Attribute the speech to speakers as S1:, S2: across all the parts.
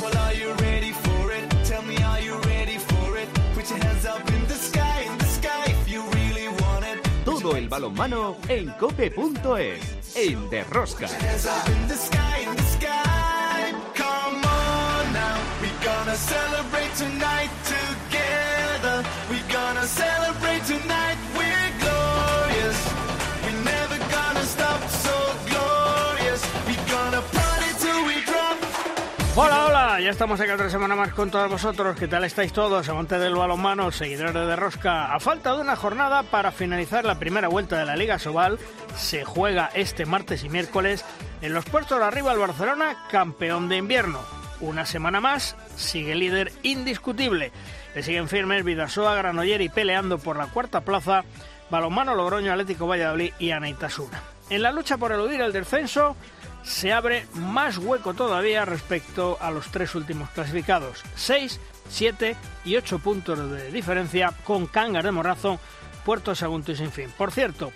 S1: Well, are you ready for it? Tell me, are you ready for it? Put your hands up in the sky, in the sky if you really want it.
S2: Todo el balonmano en cope.es, en Derrosca.
S1: Hands up in the sky, in the sky. Come on now, we're gonna celebrate tonight together. We're gonna celebrate tonight.
S3: Hola, hola, ya estamos aquí otra semana más con todos vosotros. ¿Qué tal estáis todos? Amantes del balonmano, seguidores de Rosca. A falta de una jornada para finalizar la primera vuelta de la Liga Sobal, se juega este martes y miércoles en los puestos de arriba el Barcelona, campeón de invierno. Una semana más, sigue líder indiscutible. Le siguen firmes Vidasoa, Granoller y peleando por la cuarta plaza, Balonmano Logroño, Atlético Valladolid y Anaitasuna. En la lucha por eludir el descenso, se abre más hueco todavía respecto a los tres últimos clasificados. 6, 7 y 8 puntos de diferencia con Cangas de Morrazo, Puerto Sagunto y Sinfín. Por cierto,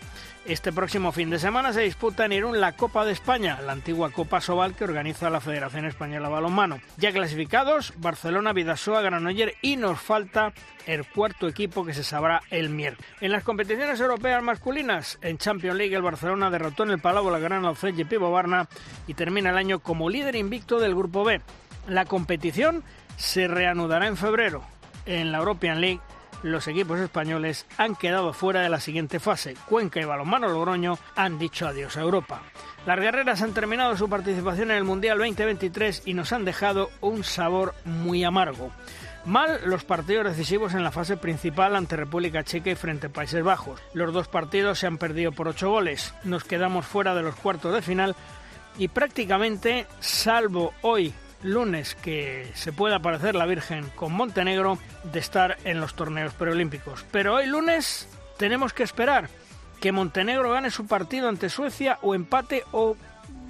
S3: este próximo fin de semana se disputa en Irún la Copa de España, la antigua Copa Sobal que organiza la Federación Española de Balonmano. Ya clasificados, Barcelona, Vidasoa, Granoller y nos falta el cuarto equipo que se sabrá el miércoles. En las competiciones europeas masculinas, en Champions League el Barcelona derrotó en el Palau la Gran Alceg Pivo Barna y termina el año como líder invicto del Grupo B. La competición se reanudará en febrero. En la European League los equipos españoles han quedado fuera de la siguiente fase. Cuenca y Balonmano Logroño han dicho adiós a Europa. Las guerreras han terminado su participación en el Mundial 2023 y nos han dejado un sabor muy amargo. Mal los partidos decisivos en la fase principal ante República Checa y frente a Países Bajos. Los dos partidos se han perdido por ocho goles. Nos quedamos fuera de los cuartos de final y prácticamente, salvo hoy lunes que se pueda aparecer la Virgen con Montenegro de estar en los torneos preolímpicos. Pero hoy lunes tenemos que esperar que Montenegro gane su partido ante Suecia o empate o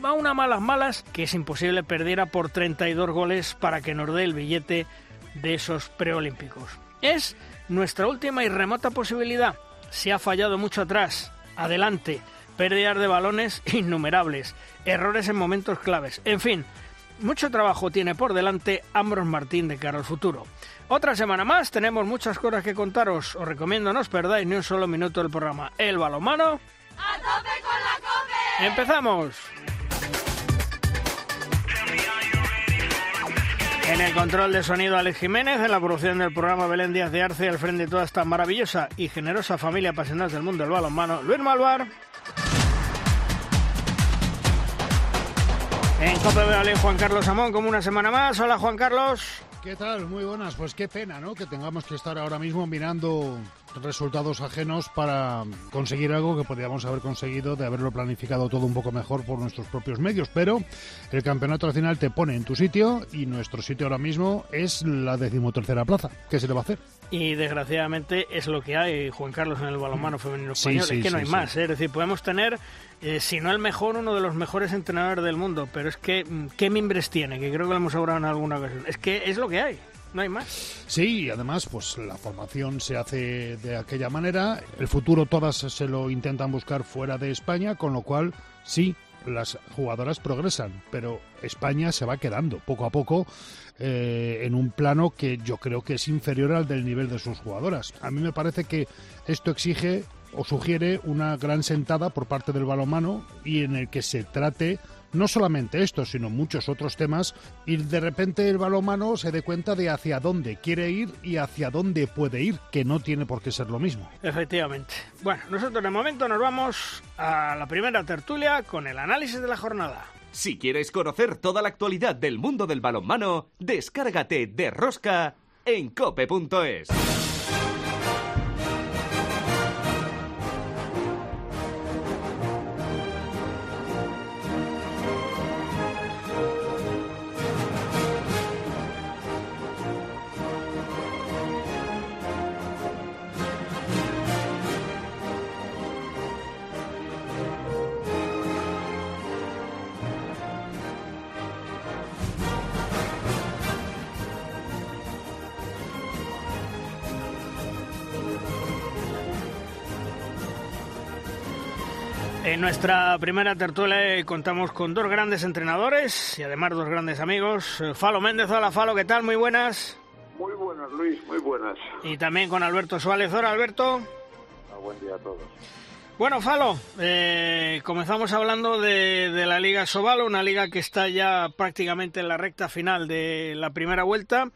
S3: a una malas malas que es imposible perdiera por 32 goles para que nos dé el billete de esos preolímpicos. Es nuestra última y remota posibilidad. Se ha fallado mucho atrás. Adelante. Pérdidas de balones innumerables. Errores en momentos claves. En fin, mucho trabajo tiene por delante Ambros Martín de cara al futuro. Otra semana más, tenemos muchas cosas que contaros. Os recomiendo no os perdáis ni un solo minuto del programa. El balomano.
S4: ¡A tope con la cope!
S3: ¡Empezamos! En el control de sonido Alex Jiménez, en la producción del programa Belén Díaz de Arce, al frente de toda esta maravillosa y generosa familia apasionada del mundo del balonmano, Luis Malvar. En Copa de Juan Carlos Amón, como una semana más. Hola Juan Carlos.
S5: ¿Qué tal? Muy buenas. Pues qué pena, ¿no? Que tengamos que estar ahora mismo mirando resultados ajenos para conseguir algo que podríamos haber conseguido de haberlo planificado todo un poco mejor por nuestros propios medios. Pero el campeonato nacional te pone en tu sitio y nuestro sitio ahora mismo es la decimotercera plaza. ¿Qué se le va a hacer?
S3: Y desgraciadamente es lo que hay, Juan Carlos, en el balonmano femenino español.
S5: sí,
S3: es que no
S5: sí,
S3: hay más. ¿eh? Es decir, podemos tener, eh, si no el mejor, uno de los mejores entrenadores del mundo. Pero es que, mm, ¿qué mimbres tiene? Que creo que lo hemos hablado en alguna ocasión. Es que es lo que hay. No hay más.
S5: Sí, además, pues la formación se hace de aquella manera. El futuro todas se lo intentan buscar fuera de España, con lo cual, sí, las jugadoras progresan, pero España se va quedando poco a poco eh, en un plano que yo creo que es inferior al del nivel de sus jugadoras. A mí me parece que esto exige o sugiere una gran sentada por parte del balonmano y en el que se trate no solamente esto, sino muchos otros temas, y de repente el balonmano se dé cuenta de hacia dónde quiere ir y hacia dónde puede ir, que no tiene por qué ser lo mismo.
S3: Efectivamente. Bueno, nosotros de momento nos vamos a la primera tertulia con el análisis de la jornada.
S2: Si quieres conocer toda la actualidad del mundo del balonmano, descárgate de Rosca en cope.es.
S3: En nuestra primera tertulia contamos con dos grandes entrenadores y además dos grandes amigos. Eh, Falo Méndez, hola Falo, ¿qué tal? Muy buenas.
S6: Muy buenas, Luis, muy buenas.
S3: Y también con Alberto Suárez. Hola Alberto.
S6: Ah, buen día a todos.
S3: Bueno, Falo, eh, comenzamos hablando de, de, la Liga Sobal, una liga que está ya prácticamente en la recta final de la primera vuelta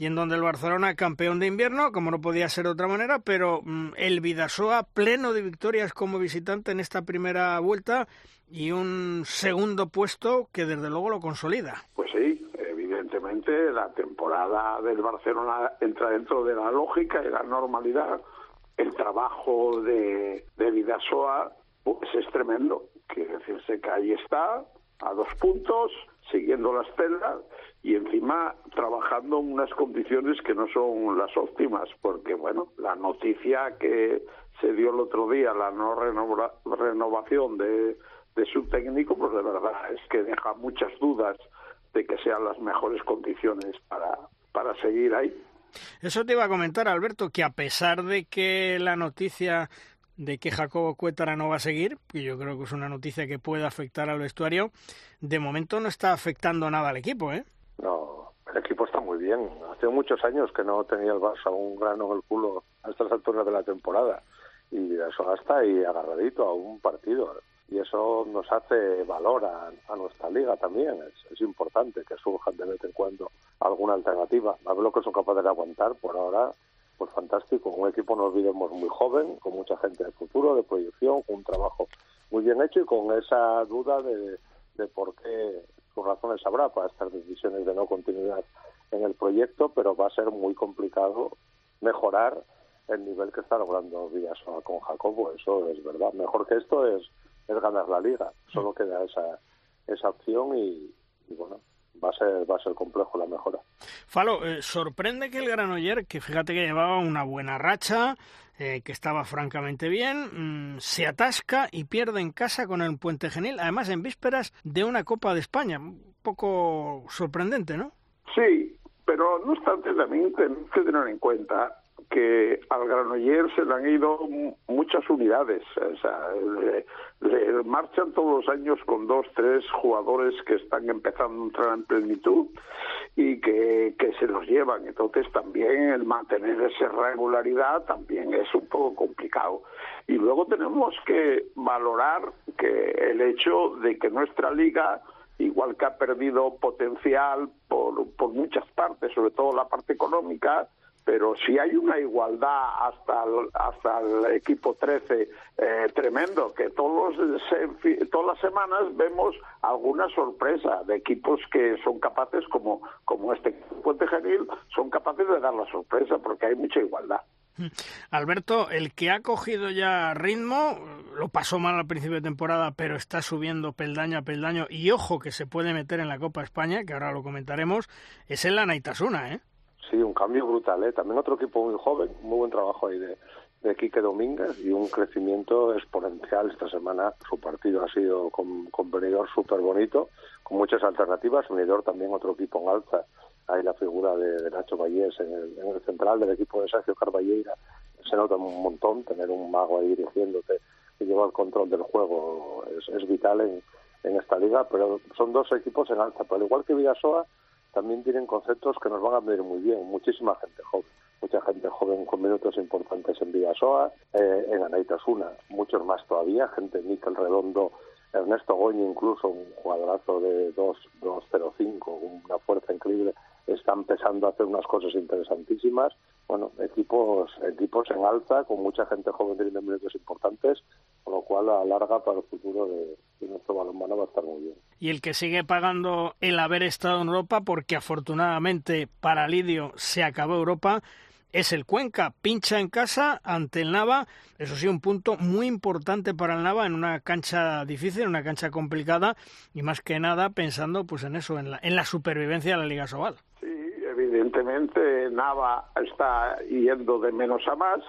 S3: y en donde el Barcelona campeón de invierno, como no podía ser de otra manera, pero mm, el Vidasoa pleno de victorias como visitante en esta primera vuelta y un segundo puesto que desde luego lo consolida.
S6: Pues sí, evidentemente la temporada del Barcelona entra dentro de la lógica y la normalidad. El trabajo de, de Vidasoa pues es tremendo. Quiere decirse que ahí está, a dos puntos, siguiendo las celdas y encima trabajando en unas condiciones que no son las óptimas, porque bueno, la noticia que se dio el otro día, la no renova, renovación de, de su técnico, pues de verdad es que deja muchas dudas de que sean las mejores condiciones para, para seguir ahí.
S3: Eso te iba a comentar, Alberto, que a pesar de que la noticia de que Jacobo Cuétara no va a seguir, que yo creo que es una noticia que puede afectar al vestuario, de momento no está afectando nada al equipo, ¿eh?
S7: No, el equipo está muy bien. Hace muchos años que no tenía el Barça un grano en el culo a estas alturas de la temporada. Y eso está ahí agarradito a un partido. Y eso nos hace valor a, nuestra liga también. Es, es, importante que surjan de vez en cuando alguna alternativa. A ver lo que son capaces de aguantar. Por ahora, pues fantástico. Un equipo, no olvidemos, muy joven, con mucha gente de futuro, de proyección, un trabajo muy bien hecho y con esa duda de, de por qué sus razones habrá para estas decisiones de no continuidad en el proyecto, pero va a ser muy complicado mejorar el nivel que está logrando Villasoa con Jacobo, eso es verdad. Mejor que esto es, es ganar la liga, solo queda esa, esa opción y bueno, va a ser va a ser complejo la mejora.
S3: Falo, eh, sorprende que el Granoller, que fíjate que llevaba una buena racha, eh, que estaba francamente bien, mmm, se atasca y pierde en casa con el Puente Genil, además en vísperas de una Copa de España. Un poco sorprendente, ¿no?
S6: Sí, pero no obstante también tenemos que tener en cuenta que al Granoller se le han ido muchas unidades. O sea, le, marchan todos los años con dos, tres jugadores que están empezando a entrar en plenitud y que, que se los llevan. Entonces también el mantener esa regularidad también es un poco complicado. Y luego tenemos que valorar que el hecho de que nuestra liga igual que ha perdido potencial por, por muchas partes, sobre todo la parte económica, pero si hay una igualdad hasta el, hasta el equipo 13 eh, tremendo, que todos se, todas las semanas vemos alguna sorpresa de equipos que son capaces, como, como este Puente Genil, son capaces de dar la sorpresa porque hay mucha igualdad.
S3: Alberto, el que ha cogido ya ritmo, lo pasó mal al principio de temporada, pero está subiendo peldaño a peldaño y ojo que se puede meter en la Copa España, que ahora lo comentaremos, es el Anaitasuna, ¿eh?
S7: Sí, un cambio brutal, ¿eh? También otro equipo muy joven, muy buen trabajo ahí de, de Quique Domínguez y un crecimiento exponencial. Esta semana su partido ha sido con, con súper bonito, con muchas alternativas. Benidorm también otro equipo en alza. Hay la figura de, de Nacho Vallés en el, en el, central del equipo de Sergio Carballeira. Se nota un montón tener un mago ahí dirigiéndote y lleva el control del juego. Es, es vital en, en esta liga, pero son dos equipos en alza. Pero al igual que Villasoa, también tienen conceptos que nos van a venir muy bien. Muchísima gente joven, mucha gente joven con minutos importantes en Villasoa, eh, en Anaitasuna, muchos más todavía, gente Miquel Redondo, Ernesto Goñi, incluso un jugadorazo de 2-0-5, una fuerza increíble, están empezando a hacer unas cosas interesantísimas. Bueno, equipos equipos en alza, con mucha gente joven teniendo minutos importantes, con lo cual a larga para el futuro de, de nuestro balonmano va a estar muy bien.
S3: Y el que sigue pagando el haber estado en Europa, porque afortunadamente para Lidio se acabó Europa, es el Cuenca. Pincha en casa ante el Nava. Eso sí, un punto muy importante para el Nava en una cancha difícil, en una cancha complicada y más que nada pensando pues en eso, en la, en la supervivencia de la Liga Sobal.
S6: Sí, evidentemente Nava está yendo de menos a más.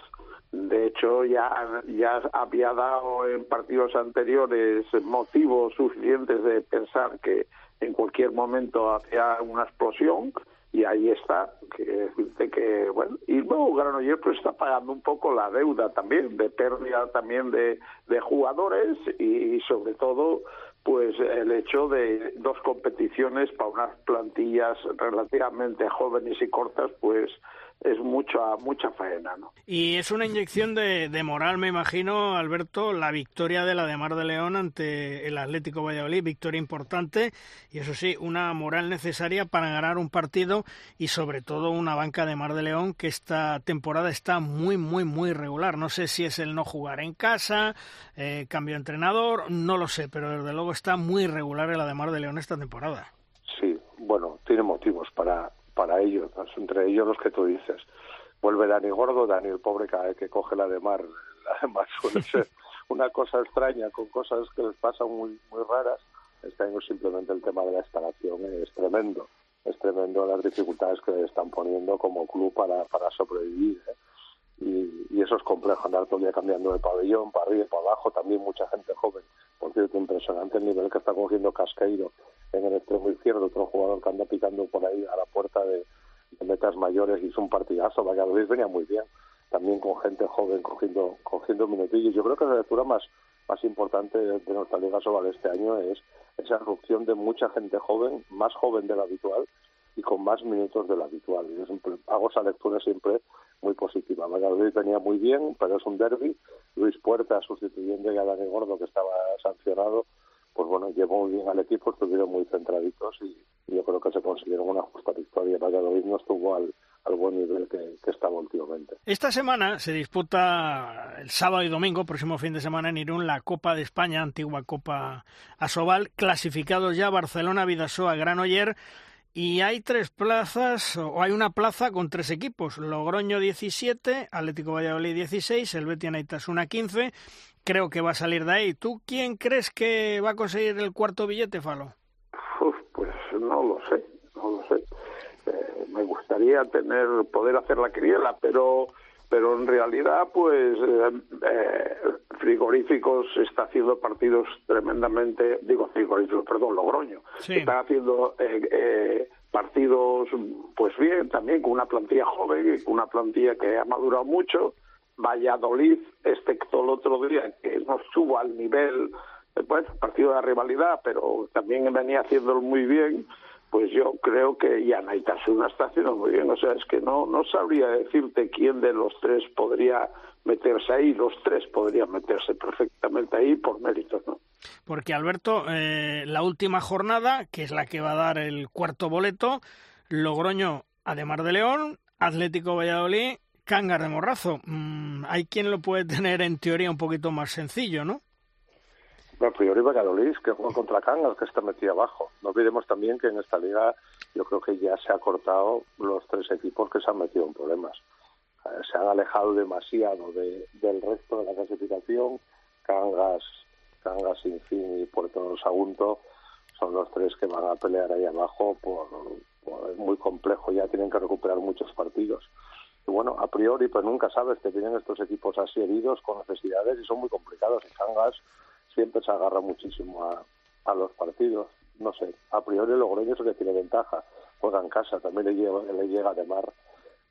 S6: De hecho, ya, ya había dado en partidos anteriores motivos suficientes de pensar que en cualquier momento hacía una explosión y ahí está que decirte que bueno y luego Granollers pues está pagando un poco la deuda también de pérdida también de, de jugadores y, sobre todo pues el hecho de dos competiciones para unas plantillas relativamente jóvenes y cortas pues es mucha mucha faena, ¿no?
S3: Y es una inyección de, de, moral, me imagino, Alberto, la victoria de la de Mar de León ante el Atlético Valladolid, victoria importante y eso sí, una moral necesaria para ganar un partido y sobre todo una banca de Mar de León que esta temporada está muy, muy, muy regular. No sé si es el no jugar en casa, eh, cambio de entrenador, no lo sé, pero desde luego está muy regular la de Mar de León esta temporada.
S7: Sí, bueno, tiene motivos para para ellos, entre ellos los que tú dices. Vuelve Dani Gordo, Dani el pobre que, que coge la de mar, la de mar suele ser una cosa extraña con cosas que les pasan muy, muy raras. Este año simplemente el tema de la instalación es tremendo, es tremendo las dificultades que están poniendo como club para, para sobrevivir. ¿eh? Y, y, eso es complejo, andar todo el día cambiando de pabellón, para arriba para abajo, también mucha gente joven. Por cierto, impresionante el nivel que está cogiendo Casqueiro en el extremo izquierdo, otro jugador que anda picando por ahí a la puerta de, metas mayores, hizo un partidazo, Valladolid venía muy bien, también con gente joven cogiendo, cogiendo minutillos. Yo creo que la lectura más, más importante de nuestra Liga Sobal este año es esa erupción de mucha gente joven, más joven de lo habitual y con más minutos de lo habitual. Yo siempre hago esa lectura siempre muy positiva. Valladolid venía muy bien, pero es un derby. Luis Puerta sustituyendo a Dani Gordo, que estaba sancionado, pues bueno, llevó muy bien al equipo, estuvieron muy centraditos y, yo creo que se consiguieron una justa victoria. Valladolid no estuvo al, al buen nivel que, que, estaba últimamente.
S3: Esta semana se disputa el sábado y domingo, próximo fin de semana en Irún, la Copa de España, antigua Copa Asobal, clasificados ya Barcelona, Vidasoa, Granoller, y hay tres plazas, o hay una plaza con tres equipos, Logroño 17, Atlético Valladolid 16, el Betis Naitasuna 15 creo que va a salir de ahí. ¿Tú quién crees que va a conseguir el cuarto billete, Falo?
S6: pues no lo sé, no lo sé. Eh, me gustaría tener poder hacer la quiniela, pero pero en realidad pues eh, eh, frigoríficos está haciendo partidos tremendamente digo frigoríficos perdón Logroño. Sí. están haciendo eh, partidos pues bien también con una plantilla joven con una plantilla que ha madurado mucho. Valladolid, excepto el otro día, que no estuvo al nivel, bueno, partido de rivalidad, pero también venía haciéndolo muy bien, pues yo creo que ya Naitasuna está haciendo muy bien. O sea, es que no, no sabría decirte quién de los tres podría meterse ahí. Los tres podrían meterse perfectamente ahí por méritos, ¿no?
S3: Porque, Alberto, eh, la última jornada, que es la que va a dar el cuarto boleto, Logroño, además de León, Atlético Valladolid Cángar de Morrazo. Mm, hay quien lo puede tener en teoría un poquito más sencillo, ¿no?
S7: A priori Valladolid, que juega contra Cangas, que está metido abajo. No olvidemos también que en esta liga yo creo que ya se ha cortado los tres equipos que se han metido en problemas. Eh, se han alejado demasiado de, del resto de la clasificación. Cangas, Cangas Sin Fin y Puerto Sagunto son los tres que van a pelear ahí abajo. Por, es muy complejo, ya tienen que recuperar muchos partidos y bueno, a priori pues nunca sabes que tienen estos equipos así heridos con necesidades y son muy complicados. Y Cangas siempre se agarra muchísimo a, los partidos. No sé, a priori Logroño es el que tiene ventaja. Juega en casa, también le llega, le llega de mar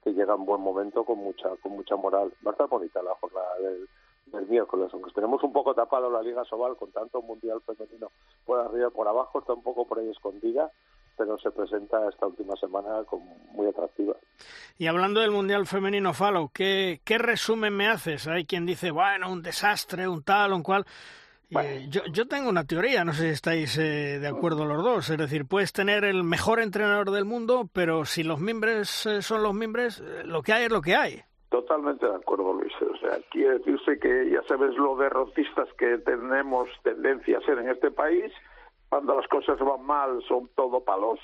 S7: que llega en buen momento con mucha con mucha moral. Va bonita la jornada del, del miércoles, aunque tenemos un poco tapado la Liga Sobal con tanto mundial femenino por arriba y por abajo, está un poco por ahí escondida pero se presenta esta última semana como muy atractiva.
S3: Y hablando del Mundial Femenino Falo, ¿qué, ¿qué resumen me haces? Hay quien dice, bueno, un desastre, un tal, un cual. Eh, yo, yo tengo una teoría, no sé si estáis eh, de acuerdo los dos. Es decir, puedes tener el mejor entrenador del mundo, pero si los miembros eh, son los miembros, eh, lo que hay es lo que hay.
S6: Totalmente de acuerdo, Luis. O sea, quiere decirse que ya sabes lo derrotistas que tenemos tendencia a ser en este país cuando las cosas van mal son todo palos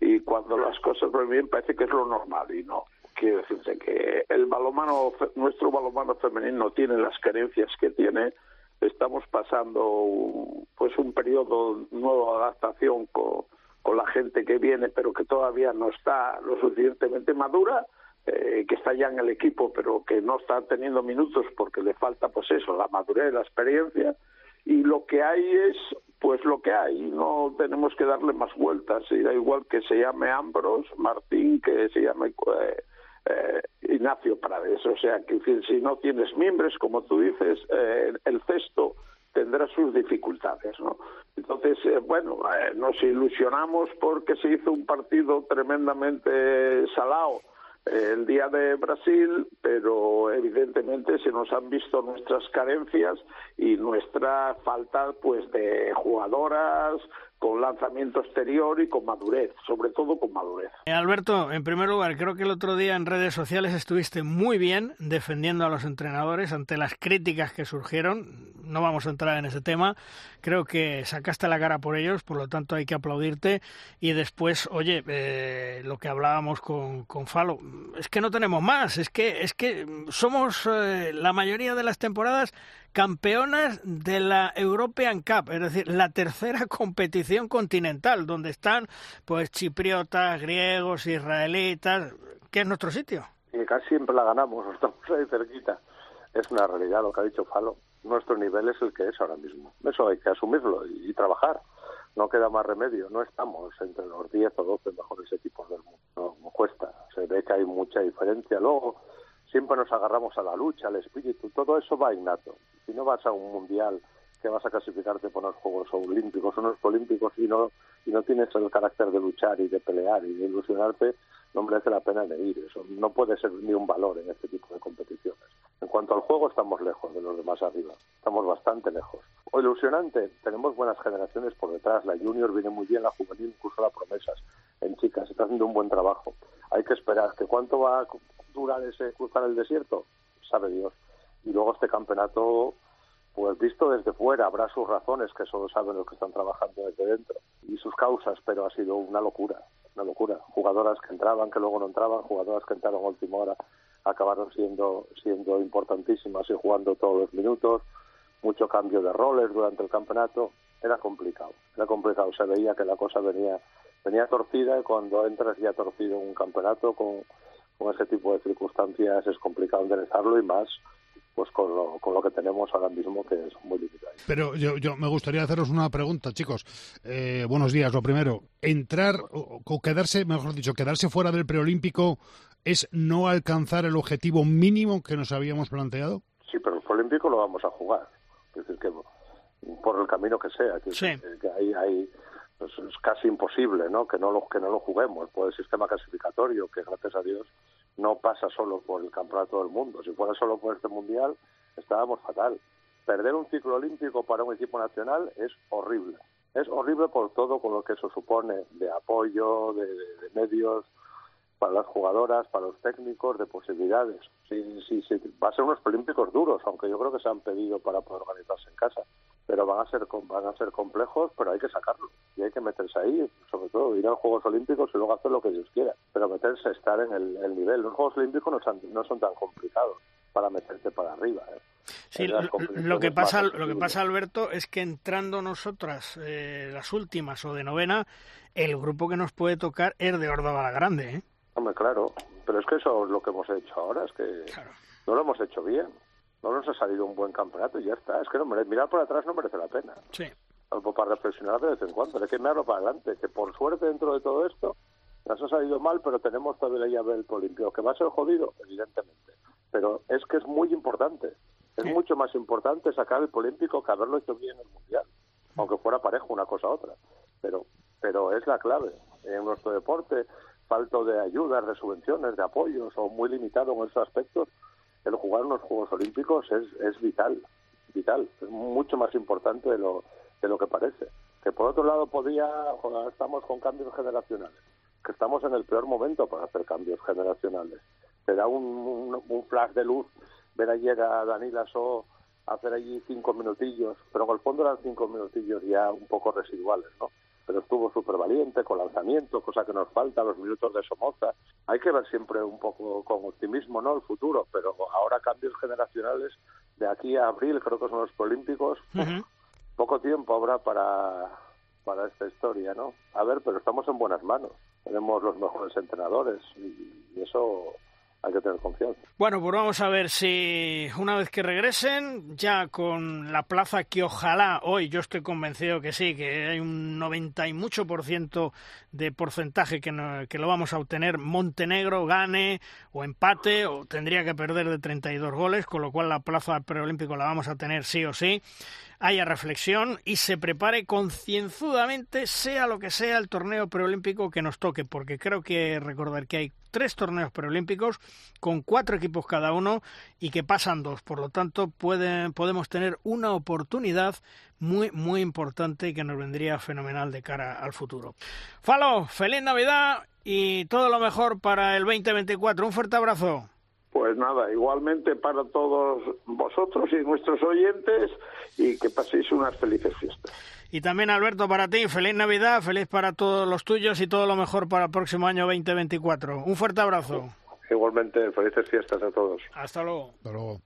S6: y cuando las cosas van bien parece que es lo normal y no. Quiere decirse que el balomano, nuestro balomano femenino tiene las carencias que tiene. Estamos pasando pues un periodo nuevo de adaptación con, la gente que viene, pero que todavía no está lo suficientemente madura. Eh, que está ya en el equipo pero que no está teniendo minutos porque le falta pues eso la madurez la experiencia y lo que hay es pues lo que hay, no tenemos que darle más vueltas, y da igual que se llame Ambros, Martín, que se llame eh, eh, Ignacio Prades, o sea, que si no tienes miembros, como tú dices, eh, el cesto tendrá sus dificultades, ¿no? Entonces, eh, bueno, eh, nos ilusionamos porque se hizo un partido tremendamente salado el día de Brasil, pero evidentemente se nos han visto nuestras carencias y nuestra falta pues de jugadoras con lanzamiento exterior y con madurez, sobre todo con madurez.
S3: Eh, Alberto, en primer lugar, creo que el otro día en redes sociales estuviste muy bien defendiendo a los entrenadores ante las críticas que surgieron. No vamos a entrar en ese tema. Creo que sacaste la cara por ellos, por lo tanto hay que aplaudirte. Y después, oye, eh, lo que hablábamos con, con Falo, es que no tenemos más, es que, es que somos eh, la mayoría de las temporadas campeonas de la European Cup, es decir, la tercera competición continental, donde están pues chipriotas, griegos, israelitas, que es nuestro sitio.
S7: Y casi siempre la ganamos, estamos ahí cerquita. Es una realidad lo que ha dicho Falo. Nuestro nivel es el que es ahora mismo. Eso hay que asumirlo y, y trabajar. No queda más remedio. No estamos entre los 10 o 12 mejores equipos del mundo. No, no cuesta. Se ve que hay mucha diferencia. Luego, siempre nos agarramos a la lucha, al espíritu, todo eso va innato. Si no vas a un mundial que vas a clasificarte por unos Juegos Olímpicos, unos Olímpicos y no, y no tienes el carácter de luchar y de pelear y de ilusionarte, no merece la pena de ir. Eso no puede ser ni un valor en este tipo de competiciones. En cuanto al juego, estamos lejos de los demás arriba. Estamos bastante lejos. O ilusionante, tenemos buenas generaciones por detrás. La junior viene muy bien, la juvenil, incluso la promesas. En chicas, está haciendo un buen trabajo. Hay que esperar. ¿Que ¿Cuánto va a durar ese cruzar el desierto? Sabe Dios. Y luego este campeonato, pues visto desde fuera, habrá sus razones, que solo saben los que están trabajando desde dentro, y sus causas, pero ha sido una locura, una locura. Jugadoras que entraban, que luego no entraban, jugadoras que entraron a última hora, acabaron siendo, siendo importantísimas y jugando todos los minutos, mucho cambio de roles durante el campeonato, era complicado, era complicado, se veía que la cosa venía, venía torcida y cuando entras ya torcido en un campeonato con, con ese tipo de circunstancias es complicado enderezarlo y más pues con lo, con lo que tenemos ahora mismo que es muy limitado.
S5: Pero yo, yo me gustaría haceros una pregunta, chicos. Eh, buenos días. Lo primero, entrar o, o quedarse, mejor dicho, quedarse fuera del preolímpico es no alcanzar el objetivo mínimo que nos habíamos planteado.
S7: Sí, pero el preolímpico lo vamos a jugar. Es decir, que por el camino que sea, que,
S3: Sí.
S7: que, que hay, hay pues es casi imposible, ¿no? Que no lo que no lo juguemos por el sistema clasificatorio, que gracias a Dios no pasa solo por el campeonato del mundo. Si fuera solo por este mundial, estábamos fatal. Perder un ciclo olímpico para un equipo nacional es horrible. Es horrible por todo con lo que eso supone de apoyo, de, de- medios para las jugadoras, para los técnicos, de posibilidades. Sí, sí, sí, va a ser unos olímpicos duros, aunque yo creo que se han pedido para poder organizarse en casa. Pero van a ser van a ser complejos, pero hay que sacarlo y hay que meterse ahí, sobre todo ir a los Juegos Olímpicos y luego hacer lo que Dios quiera. Pero meterse, estar en el, el nivel. Los Juegos Olímpicos no son, no son tan complicados para meterte para arriba. ¿eh?
S3: Sí, lo, que pasa, lo que pasa, Alberto, es que entrando nosotras eh, las últimas o de novena, el grupo que nos puede tocar es de Córdoba la Grande, ¿eh?
S7: Hombre, claro, pero es que eso es lo que hemos hecho ahora, es que
S3: Claro.
S7: no lo hemos hecho bien. No nos ha salido un buen campeonato y ya está. Es que no mere- mirar por atrás no merece la pena.
S3: Sí.
S7: Algo para reflexionar de vez en cuando. Hay que mirarlo para adelante. Que por suerte dentro de todo esto nos ha salido mal, pero tenemos todavía la llave del polimpio. Que va a ser jodido, evidentemente. Pero es que es muy importante. Es
S3: Sí.
S7: mucho más importante sacar el polímpico que haberlo hecho bien en el mundial. Aunque fuera parejo una cosa a otra. Pero, pero es la clave. En nuestro deporte, falto de ayudas, de subvenciones, de apoyos o muy limitado en esos aspectos, el jugar unos Juegos Olímpicos es, es vital, vital, es mucho más importante de lo, de lo que parece. Que por otro lado podía, estamos con cambios generacionales, que estamos en el peor momento para hacer cambios generacionales. Te da un, un, un flash de luz ver ayer a Danila So hacer allí cinco minutillos, pero en el fondo eran cinco minutillos ya un poco residuales, ¿no? Pero estuvo súper valiente con lanzamiento, cosa que nos falta, los minutos de Somoza. Hay que ver siempre un poco con optimismo, ¿no? El futuro, pero ahora cambios generacionales de aquí a abril, creo que son los Olímpicos. Poco tiempo habrá para, para esta historia, ¿no? A ver, pero estamos en buenas manos. Tenemos los mejores entrenadores y, y eso hay que tener confianza.
S3: Bueno, pues vamos a ver si una vez que regresen, ya con la plaza que ojalá hoy, yo estoy convencido que sí, que hay un 90 y mucho por ciento de porcentaje que, que lo vamos a obtener, Montenegro gane o empate o tendría que perder de 32 goles, con lo cual la plaza preolímpico la vamos a tener sí o sí haya reflexión y se prepare concienzudamente, sea lo que sea el torneo preolímpico que nos toque, porque creo que recordar que hay tres torneos preolímpicos con cuatro equipos cada uno y que pasan dos. Por lo tanto, pueden, podemos tener una oportunidad muy, muy importante y que nos vendría fenomenal de cara al futuro. Falo, feliz Navidad y todo lo mejor para el 2024. Un fuerte abrazo.
S6: Pues nada, igualmente para todos vosotros y nuestros oyentes y que paséis unas felices fiestas.
S3: Y también Alberto, para ti, feliz Navidad, feliz para todos los tuyos y todo lo mejor para el próximo año 2024. Un fuerte abrazo.
S7: Igualmente, felices fiestas a todos.
S3: Hasta luego.
S5: Hasta luego.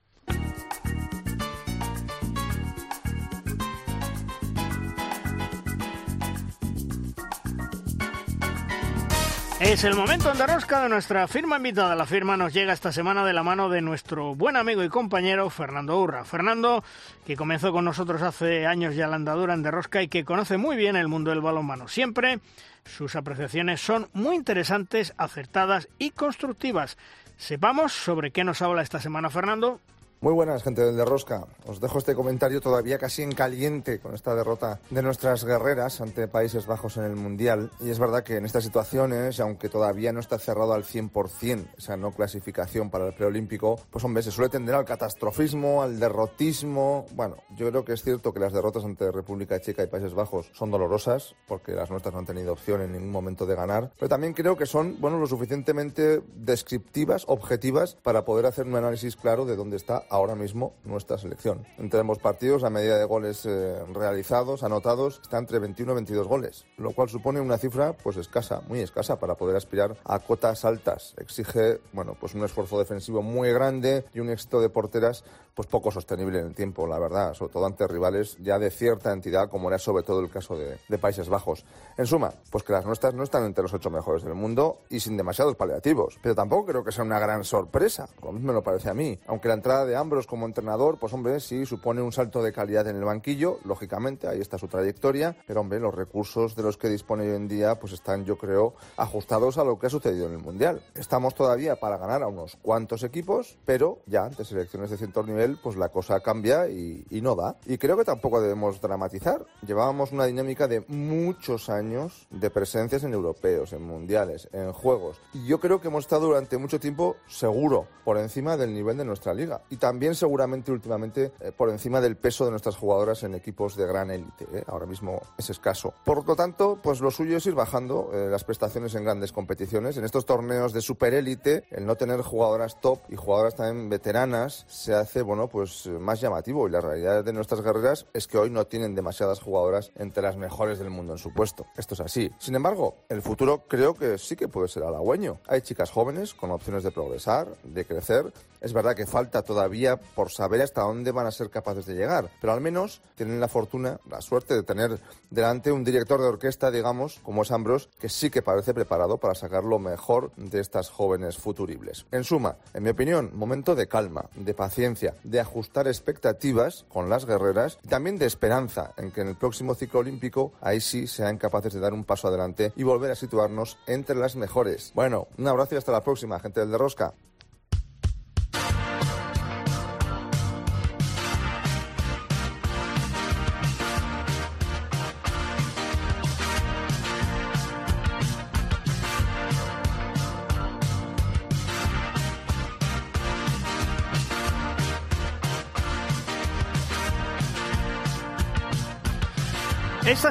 S3: Es el momento de rosca de nuestra firma invitada. La firma nos llega esta semana de la mano de nuestro buen amigo y compañero Fernando Urra. Fernando, que comenzó con nosotros hace años ya la andadura en de rosca y que conoce muy bien el mundo del balonmano. Siempre sus apreciaciones son muy interesantes, acertadas y constructivas. Sepamos sobre qué nos habla esta semana Fernando.
S8: Muy buenas, gente del Derrosca. Os dejo este comentario todavía casi en caliente con esta derrota de nuestras guerreras ante Países Bajos en el Mundial. Y es verdad que en estas situaciones, aunque todavía no está cerrado al 100% esa no clasificación para el preolímpico, pues hombre, se suele tender al catastrofismo, al derrotismo. Bueno, yo creo que es cierto que las derrotas ante República Checa y Países Bajos son dolorosas, porque las nuestras no han tenido opción en ningún momento de ganar. Pero también creo que son, bueno, lo suficientemente descriptivas, objetivas, para poder hacer un análisis claro de dónde está ahora mismo nuestra selección. Entre ambos partidos, la medida de goles eh, realizados, anotados, está entre 21 y 22 goles, lo cual supone una cifra pues escasa, muy escasa para poder aspirar a cotas altas. Exige, bueno, pues un esfuerzo defensivo muy grande y un éxito de porteras pues poco sostenible en el tiempo, la verdad, sobre todo ante rivales ya de cierta entidad, como era sobre todo el caso de, de Países Bajos. En suma, pues que las nuestras no están entre los ocho mejores del mundo y sin demasiados paliativos, pero tampoco creo que sea una gran sorpresa, como me lo parece a mí, aunque la entrada de Ambros como entrenador, pues hombre, sí supone un salto de calidad en el banquillo, lógicamente, ahí está su trayectoria, pero hombre, los recursos de los que dispone hoy en día, pues están, yo creo, ajustados a lo que ha sucedido en el Mundial. Estamos todavía para ganar a unos cuantos equipos, pero ya ante selecciones de cierto nivel, pues la cosa cambia y, y no da. Y creo que tampoco debemos dramatizar. Llevábamos una dinámica de muchos años de presencias en europeos, en mundiales, en juegos. Y yo creo que hemos estado durante mucho tiempo seguro por encima del nivel de nuestra liga. Y también seguramente últimamente eh, por encima del peso de nuestras jugadoras en equipos de gran élite. ¿eh? Ahora mismo es escaso. Por lo tanto, pues lo suyo es ir bajando eh, las prestaciones en grandes competiciones. En estos torneos de superélite, el no tener jugadoras top y jugadoras también veteranas se hace, bueno, pues más llamativo. Y la realidad de nuestras guerreras es que hoy no tienen demasiadas jugadoras entre las mejores del mundo en su puesto. Esto es así. Sin embargo, el futuro creo que sí que puede ser halagüeño. Hay chicas jóvenes con opciones de progresar, de crecer. Es verdad que falta todavía por saber hasta dónde van a ser capaces de llegar, pero al menos tienen la fortuna, la suerte de tener delante un director de orquesta, digamos, como es Ambros, que sí que parece preparado para sacar lo mejor de estas jóvenes futuribles. En suma, en mi opinión, momento de calma, de paciencia, de ajustar expectativas con las guerreras y también de esperanza en que en el próximo ciclo olímpico ahí sí sean capaces de dar un paso adelante y volver a situarnos entre las mejores. Bueno, un abrazo y hasta la próxima, gente del de Rosca.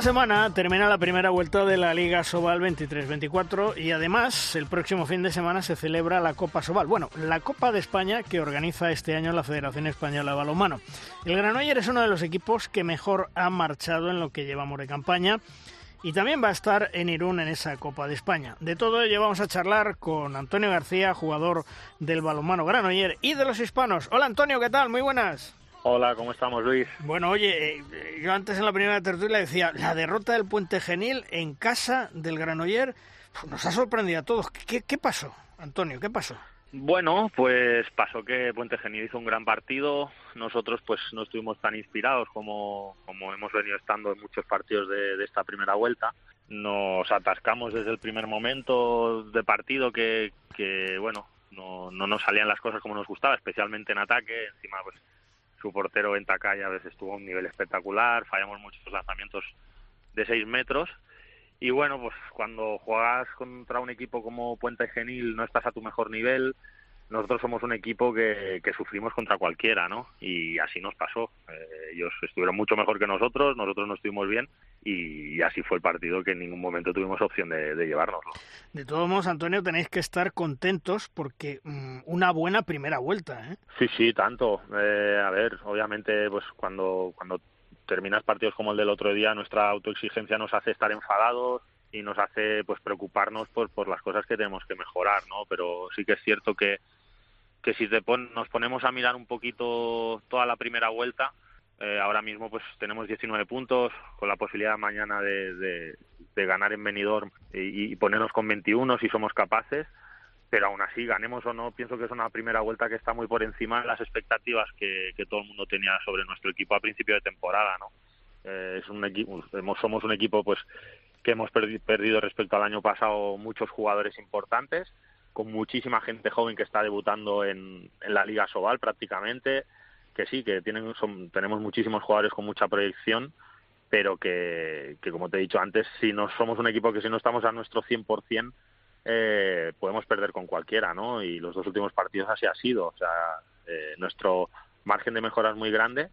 S3: Semana termina la primera vuelta de la Liga Sobal 23-24 y además el próximo fin de semana se celebra la Copa Sobal. Bueno, la Copa de España que organiza este año la Federación Española de Balonmano. El Granoller es uno de los equipos que mejor ha marchado en lo que llevamos de campaña y también va a estar en Irún en esa Copa de España. De todo ello vamos a charlar con Antonio García, jugador del balonmano Granoller y de los hispanos. Hola Antonio, ¿qué tal? Muy buenas.
S9: Hola, ¿cómo estamos, Luis?
S3: Bueno, oye, eh, yo antes en la primera tertulia decía, la derrota del Puente Genil en casa del Granoller nos ha sorprendido a todos. ¿Qué, qué pasó, Antonio? ¿Qué pasó?
S9: Bueno, pues pasó que Puente Genil hizo un gran partido. Nosotros pues no estuvimos tan inspirados como, como hemos venido estando en muchos partidos de, esta primera vuelta. Nos atascamos desde el primer momento de partido que, que bueno, no, no nos salían las cosas como nos gustaba, especialmente en ataque. Encima pues su portero en Takaya a veces estuvo a un nivel espectacular, fallamos muchos lanzamientos de 6 metros y bueno, pues cuando juegas contra un equipo como Puente Genil no estás a tu mejor nivel. Nosotros somos un equipo que, que sufrimos contra cualquiera, ¿no? Y así nos pasó. Eh, ellos estuvieron mucho mejor que nosotros, nosotros no estuvimos bien y, así fue el partido que en ningún momento tuvimos opción de, de llevárnoslo.
S3: De todos modos, Antonio, tenéis que estar contentos porque mm, una buena primera vuelta, ¿eh?
S9: Sí, sí, tanto. Eh, a ver, obviamente, pues cuando, cuando terminas partidos como el del otro día, nuestra autoexigencia nos hace estar enfadados y nos hace pues preocuparnos por, por las cosas que tenemos que mejorar, ¿no? Pero sí que es cierto que, que si te nos ponemos a mirar un poquito toda la primera vuelta, eh, ahora mismo pues tenemos 19 puntos con la posibilidad mañana de, de, ganar en Benidorm y, ponernos con 21 si somos capaces pero aún así, ganemos o no, pienso que es una primera vuelta que está muy por encima de las expectativas que, todo el mundo tenía sobre nuestro equipo a principio de temporada, ¿no? Eh, es un equipo, somos un equipo pues que hemos perdido respecto al año pasado muchos jugadores importantes, con muchísima gente joven que está debutando en, la Liga Sobal prácticamente, que sí, que tienen, tenemos muchísimos jugadores con mucha proyección, pero que, que, como te he dicho antes, si no somos un equipo que si no estamos a nuestro 100%, eh, podemos perder con cualquiera, ¿no? Y los dos últimos partidos así ha sido. O sea, eh, nuestro margen de mejora es muy grande,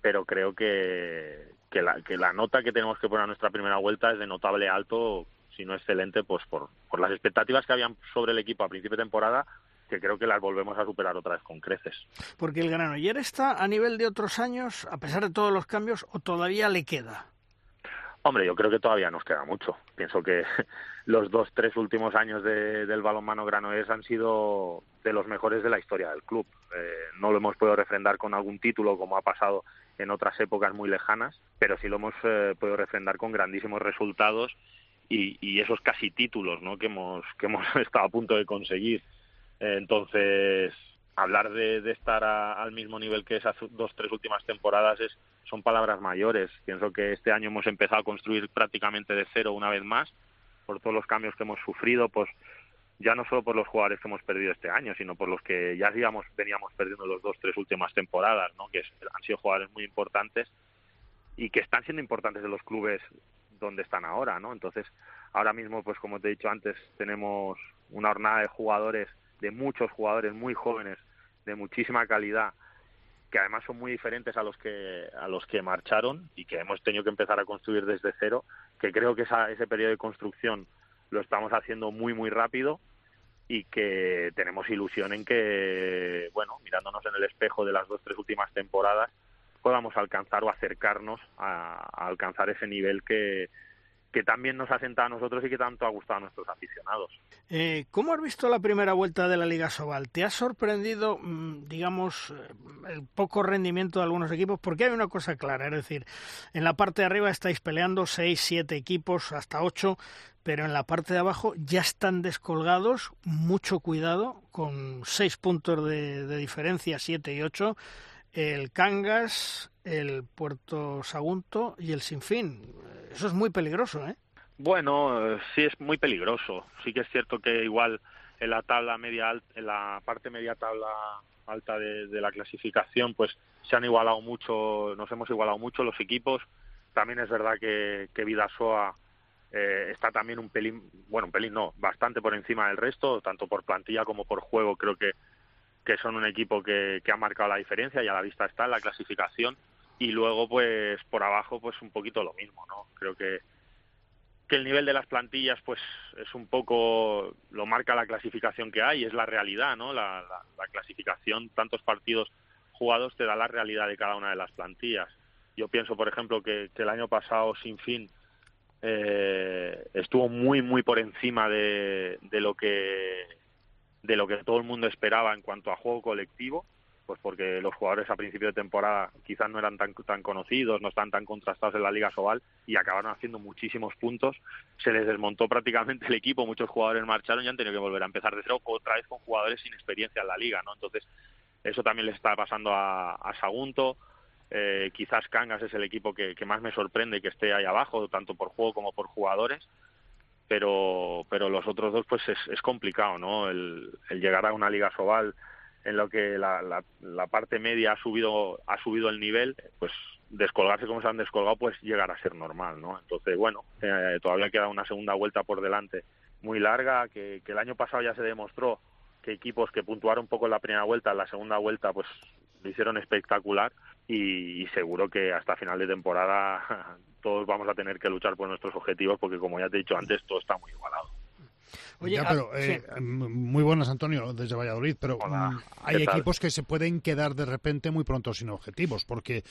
S9: pero creo que, que, la, que la nota que tenemos que poner a nuestra primera vuelta es de notable alto, si no excelente, pues por, por las expectativas que habían sobre el equipo a principio de temporada que creo que las volvemos a superar otra vez con creces.
S3: Porque el Granoller está a nivel de otros años, a pesar de todos los cambios, o todavía le queda.
S9: Hombre, yo creo que todavía nos queda mucho. Pienso que los dos, tres últimos años de, del balonmano granollers han sido de los mejores de la historia del club. Eh, no lo hemos podido refrendar con algún título como ha pasado en otras épocas muy lejanas, pero sí lo hemos eh, podido refrendar con grandísimos resultados y, y, esos casi títulos ¿no? que, hemos, que hemos estado a punto de conseguir. Entonces, hablar de, estar al mismo nivel que esas dos, tres últimas temporadas es, son palabras mayores. Pienso que este año hemos empezado a construir prácticamente de cero una vez más, por todos los cambios que hemos sufrido, pues ya no solo por los jugadores que hemos perdido este año, sino por los que ya digamos, veníamos perdiendo los dos, tres últimas temporadas, ¿no? que han sido jugadores muy importantes y que están siendo importantes de los clubes donde están ahora, ¿no? Entonces, ahora mismo, pues como te he dicho antes, tenemos una jornada de jugadores, de muchos jugadores muy jóvenes, de muchísima calidad, que además son muy diferentes a los que a los que marcharon y que hemos tenido que empezar a construir desde cero que creo que esa, ese periodo de construcción lo estamos haciendo muy muy rápido y que tenemos ilusión en que bueno mirándonos en el espejo de las dos tres últimas temporadas podamos alcanzar o acercarnos a alcanzar ese nivel que que también nos ha sentado a nosotros y que tanto ha gustado a nuestros aficionados.
S3: Eh, ¿Cómo has visto la primera vuelta de la Liga Sobal? ¿Te ha sorprendido, mm, digamos, eh, el poco rendimiento de algunos equipos? Porque hay una cosa clara, es decir, en la parte de arriba estáis peleando seis, siete equipos, hasta ocho, pero en la parte de abajo ya están descolgados, mucho cuidado, con seis puntos de, de diferencia, siete y ocho, el Cangas, el Puerto Sagunto y el Sinfín. Eso es muy peligroso, ¿eh?
S9: Bueno, sí es muy peligroso. Sí que es cierto que igual en la tabla media en la parte media tabla alta de, la clasificación, pues se han igualado mucho, nos hemos igualado mucho los equipos. También es verdad que, que Vidasoa eh, está también un pelín, bueno, un pelín no, bastante por encima del resto, tanto por plantilla como por juego. Creo que, que son un equipo que, que ha marcado la diferencia y a la vista está en la clasificación y luego pues por abajo pues un poquito lo mismo no creo que que el nivel de las plantillas pues es un poco lo marca la clasificación que hay es la realidad no la, la, clasificación tantos partidos jugados te da la realidad de cada una de las plantillas. Yo pienso por ejemplo que, que el año pasado sin fin eh, estuvo muy muy por encima de, de lo que de lo que todo el mundo esperaba en cuanto a juego colectivo pues porque los jugadores a principio de temporada quizás no eran tan, tan conocidos, no están tan contrastados en la Liga Sobal y acabaron haciendo muchísimos puntos. Se les desmontó prácticamente el equipo, muchos jugadores marcharon y han tenido que volver a empezar de cero otra vez con jugadores sin experiencia en la liga, ¿no? Entonces, eso también le está pasando a, a Sagunto. Eh, quizás Cangas es el equipo que, más me sorprende que esté ahí abajo, tanto por juego como por jugadores pero pero los otros dos pues es, es complicado no el, el, llegar a una liga sobal en lo que la, la, la, parte media ha subido ha subido el nivel pues descolgarse como se han descolgado pues llegar a ser normal no entonces bueno eh, todavía queda una segunda vuelta por delante muy larga que, que el año pasado ya se demostró que equipos que puntuaron un poco en la primera vuelta en la segunda vuelta pues lo hicieron espectacular y, y seguro que hasta final de temporada todos vamos a tener que luchar por nuestros objetivos porque, como ya te he dicho antes, todo está muy igualado.
S5: Oye, ya, pero, eh, sí. muy buenas, Antonio, desde Valladolid, pero
S9: Hola,
S5: mm, hay equipos que se pueden quedar de repente muy pronto sin objetivos, porque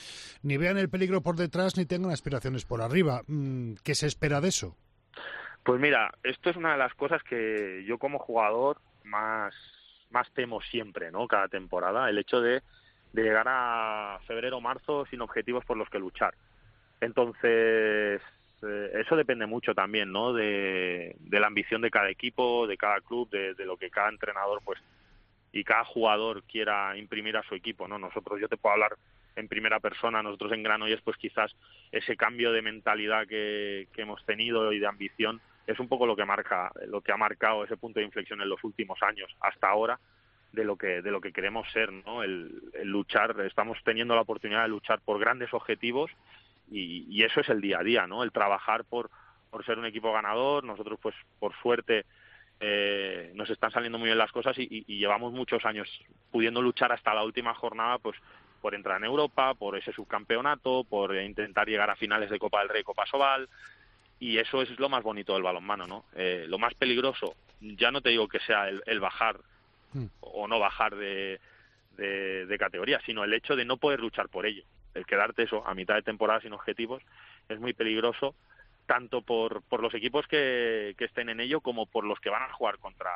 S5: ni vean el peligro por detrás ni tengan aspiraciones por arriba. Mm, ¿Qué se espera de eso?
S9: Pues mira, esto es una de las cosas que yo como jugador más, más temo siempre, ¿no? Cada temporada, el hecho de, de llegar a febrero o marzo sin objetivos por los que luchar. Entonces, eh, eso depende mucho también, ¿no? De, la ambición de cada equipo, de cada club, de, de, lo que cada entrenador, pues, y cada jugador quiera imprimir a su equipo, ¿no? Nosotros, yo te puedo hablar en primera persona, nosotros en Granollers, pues quizás ese cambio de mentalidad que, que hemos tenido y de ambición es un poco lo que marca, lo que ha marcado ese punto de inflexión en los últimos años, hasta ahora, de lo que de lo que queremos ser, ¿no? El, el luchar, estamos teniendo la oportunidad de luchar por grandes objetivos y, y, eso es el día a día, ¿no? El trabajar por, por ser un equipo ganador. Nosotros, pues, por suerte, eh, nos están saliendo muy bien las cosas y, y, y, llevamos muchos años pudiendo luchar hasta la última jornada, pues, por entrar en Europa, por ese subcampeonato, por intentar llegar a finales de Copa del Rey, Copa Sobal. Y eso es lo más bonito del balonmano, ¿no? Eh, lo más peligroso, ya no te digo que sea el, el bajar mm. o no bajar de, de, de categoría, sino el hecho de no poder luchar por ello el quedarte eso a mitad de temporada sin objetivos es muy peligroso tanto por, por los equipos que, que estén en ello como por los que van a jugar contra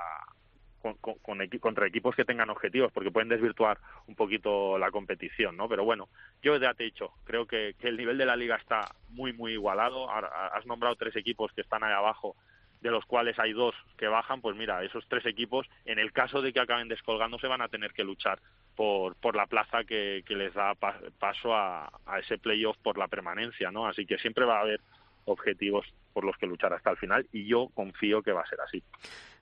S9: con, con, con, contra equipos que tengan objetivos porque pueden desvirtuar un poquito la competición, ¿no? Pero bueno, yo ya te he dicho, creo que, que el nivel de la liga está muy muy igualado. Has nombrado tres equipos que están ahí abajo de los cuales hay dos que bajan, pues mira, esos tres equipos, en el caso de que acaben descolgándose, van a tener que luchar por, por la plaza que, que les da pa, paso a, a ese playoff por la permanencia, ¿no? Así que siempre va a haber objetivos por los que luchar hasta el final y yo confío que va a ser así.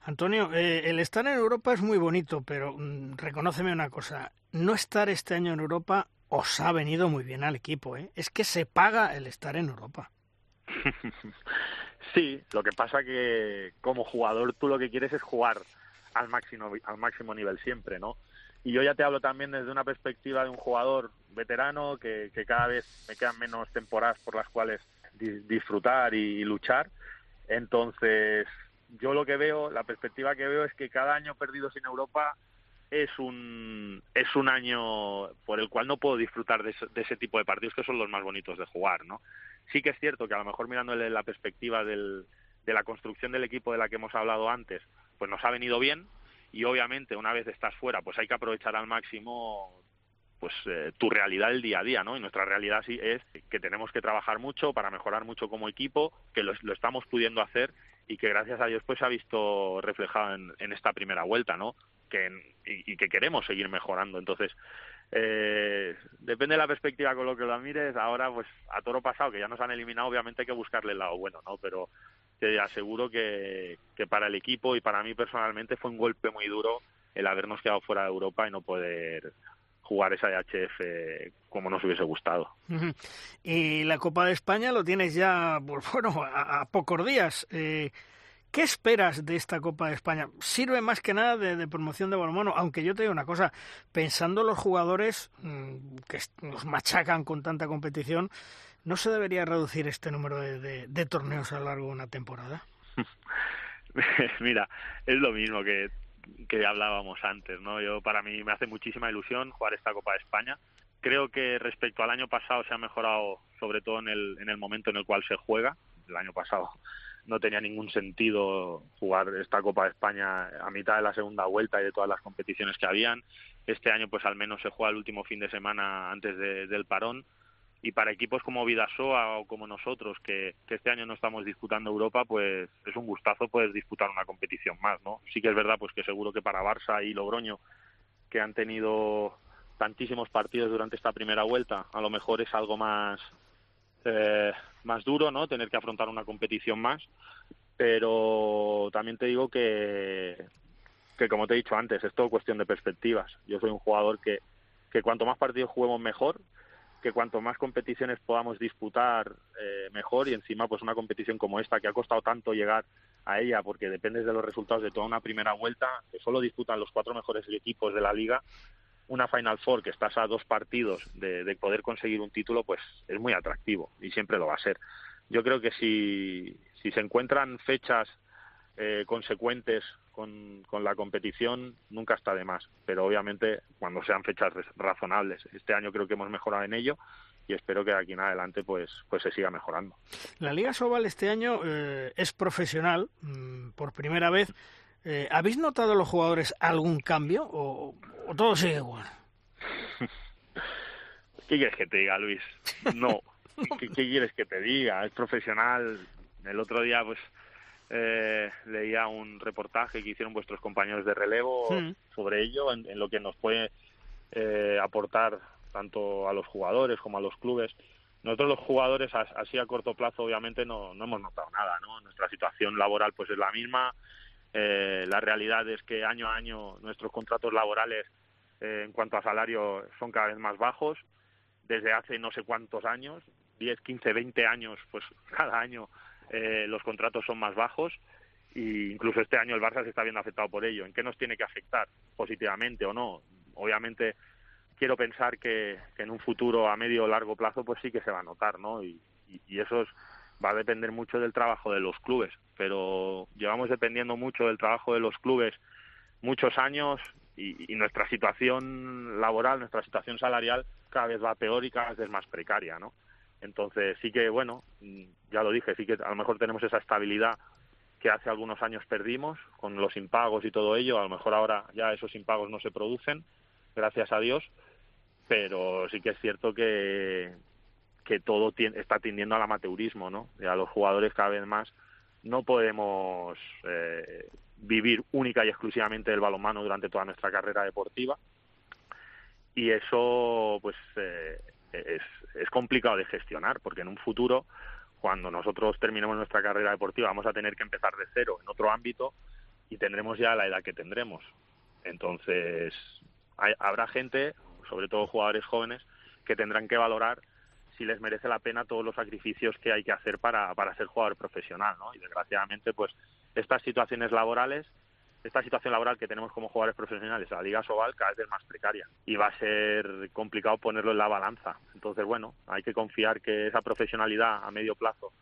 S3: Antonio, eh, el estar en Europa es muy bonito, pero reconóceme una cosa, no estar este año en Europa os ha venido muy bien al equipo, ¿eh? Es que se paga el estar en Europa.
S9: Sí, lo que pasa que como jugador tú lo que quieres es jugar al máximo al máximo nivel siempre, ¿no? Y yo ya te hablo también desde una perspectiva de un jugador veterano que, que cada vez me quedan menos temporadas por las cuales di disfrutar y, luchar. Entonces, yo lo que veo, la perspectiva que veo es que cada año perdido sin Europa es un es un año por el cual no puedo disfrutar de, de ese tipo de partidos que son los más bonitos de jugar, ¿no? Sí que es cierto que a lo mejor mirándole la perspectiva del, de la construcción del equipo de la que hemos hablado antes, pues nos ha venido bien y obviamente una vez estás fuera, pues hay que aprovechar al máximo pues eh, tu realidad del día a día, ¿no? Y nuestra realidad sí es que tenemos que trabajar mucho para mejorar mucho como equipo, que lo, lo estamos pudiendo hacer y que gracias a Dios pues se ha visto reflejado en, en esta primera vuelta, ¿no? Que, y, y que queremos seguir mejorando. Entonces, eh, depende de la perspectiva con lo que lo mires. Ahora, pues a toro pasado, que ya nos han eliminado, obviamente hay que buscarle el lado bueno, ¿no? Pero te aseguro que, para el equipo y para mí personalmente fue un golpe muy duro el habernos quedado fuera de Europa y no poder jugar esa HF como nos hubiese gustado.
S3: Y la Copa de España lo tienes ya, pues bueno, a, a pocos días. Eh, ¿Qué esperas de esta Copa de España? Sirve más que nada de, promoción de balonmano, aunque yo te digo una cosa, pensando los jugadores mmm, que nos machacan con tanta competición, ¿no se debería reducir este número de torneos a lo largo de una temporada?
S9: Mira, es lo mismo que, que hablábamos antes, ¿no? Yo para mí me hace muchísima ilusión jugar esta Copa de España. Creo que respecto al año pasado se ha mejorado, sobre todo en el, en el momento en el cual se juega. El año pasado no tenía ningún sentido jugar esta Copa de España a mitad de la segunda vuelta y de todas las competiciones que habían. Este año pues al menos se juega el último fin de semana antes del parón y para equipos como Vidasoa o como nosotros que, este año no estamos disputando Europa pues es un gustazo poder disputar una competición más no sí que es verdad pues que seguro que para Barça y Logroño que han tenido tantísimos partidos durante esta primera vuelta a lo mejor es algo más eh, más duro, ¿no? Tener que afrontar una competición más, pero también te digo que, que como te he dicho antes, es todo cuestión de perspectivas. Yo soy un jugador que, que cuanto más partidos juguemos mejor, que cuanto más competiciones podamos disputar eh, mejor y encima pues una competición como esta que ha costado tanto llegar a ella porque depende de los resultados de toda una primera vuelta que solo disputan los cuatro mejores equipos de la liga una Final Four que estás a dos partidos de, poder conseguir un título, pues es muy atractivo y siempre lo va a ser. Yo creo que si, si se encuentran fechas eh, consecuentes con, con, la competición, nunca está de más. Pero obviamente cuando sean fechas razonables. Este año creo que hemos mejorado en ello y espero que de aquí en adelante pues, pues se siga mejorando.
S3: La Liga Sobal este año eh, es profesional mm, por primera vez. Eh, ¿Habéis notado los jugadores algún cambio o, todo sigue igual?
S9: ¿Qué quieres que te diga, Luis? No. ¿Qué, quieres que te diga? Es profesional. El otro día, pues, eh, leía un reportaje que hicieron vuestros compañeros de relevo hmm. sobre ello, en, lo que nos puede eh, aportar tanto a los jugadores como a los clubes. Nosotros los jugadores, así a corto plazo, obviamente no, no hemos notado nada, ¿no? Nuestra situación laboral pues es la misma, eh, la realidad es que año a año nuestros contratos laborales eh, en cuanto a salario son cada vez más bajos. Desde hace no sé cuántos años, 10, 15, 20 años, pues cada año eh, los contratos son más bajos e incluso este año el Barça se está viendo afectado por ello. ¿En qué nos tiene que afectar? ¿Positivamente o no? Obviamente quiero pensar que, en un futuro a medio o largo plazo pues sí que se va a notar, ¿no? Y, y eso es va a depender mucho del trabajo de los clubes, pero llevamos dependiendo mucho del trabajo de los clubes muchos años y, nuestra situación laboral, nuestra situación salarial cada vez va peor y cada vez es más precaria, ¿no? Entonces sí que, bueno, ya lo dije, sí que a lo mejor tenemos esa estabilidad que hace algunos años perdimos con los impagos y todo ello, a lo mejor ahora ya esos impagos no se producen, gracias a Dios, pero sí que es cierto que, que todo está tendiendo al amateurismo, ¿no? Y a los jugadores cada vez más no podemos eh, vivir única y exclusivamente del balonmano durante toda nuestra carrera deportiva y eso pues eh, es, es complicado de gestionar porque en un futuro cuando nosotros terminemos nuestra carrera deportiva vamos a tener que empezar de cero en otro ámbito y tendremos ya la edad que tendremos entonces habrá gente sobre todo jugadores jóvenes que tendrán que valorar si les merece la pena todos los sacrificios que hay que hacer para, para ser jugador profesional, ¿no? Y desgraciadamente, pues estas situaciones laborales, esta situación laboral que tenemos como jugadores profesionales la Liga Sobal cada vez es más precaria y va a ser complicado ponerlo en la balanza. Entonces, bueno, hay que confiar que esa profesionalidad a medio plazo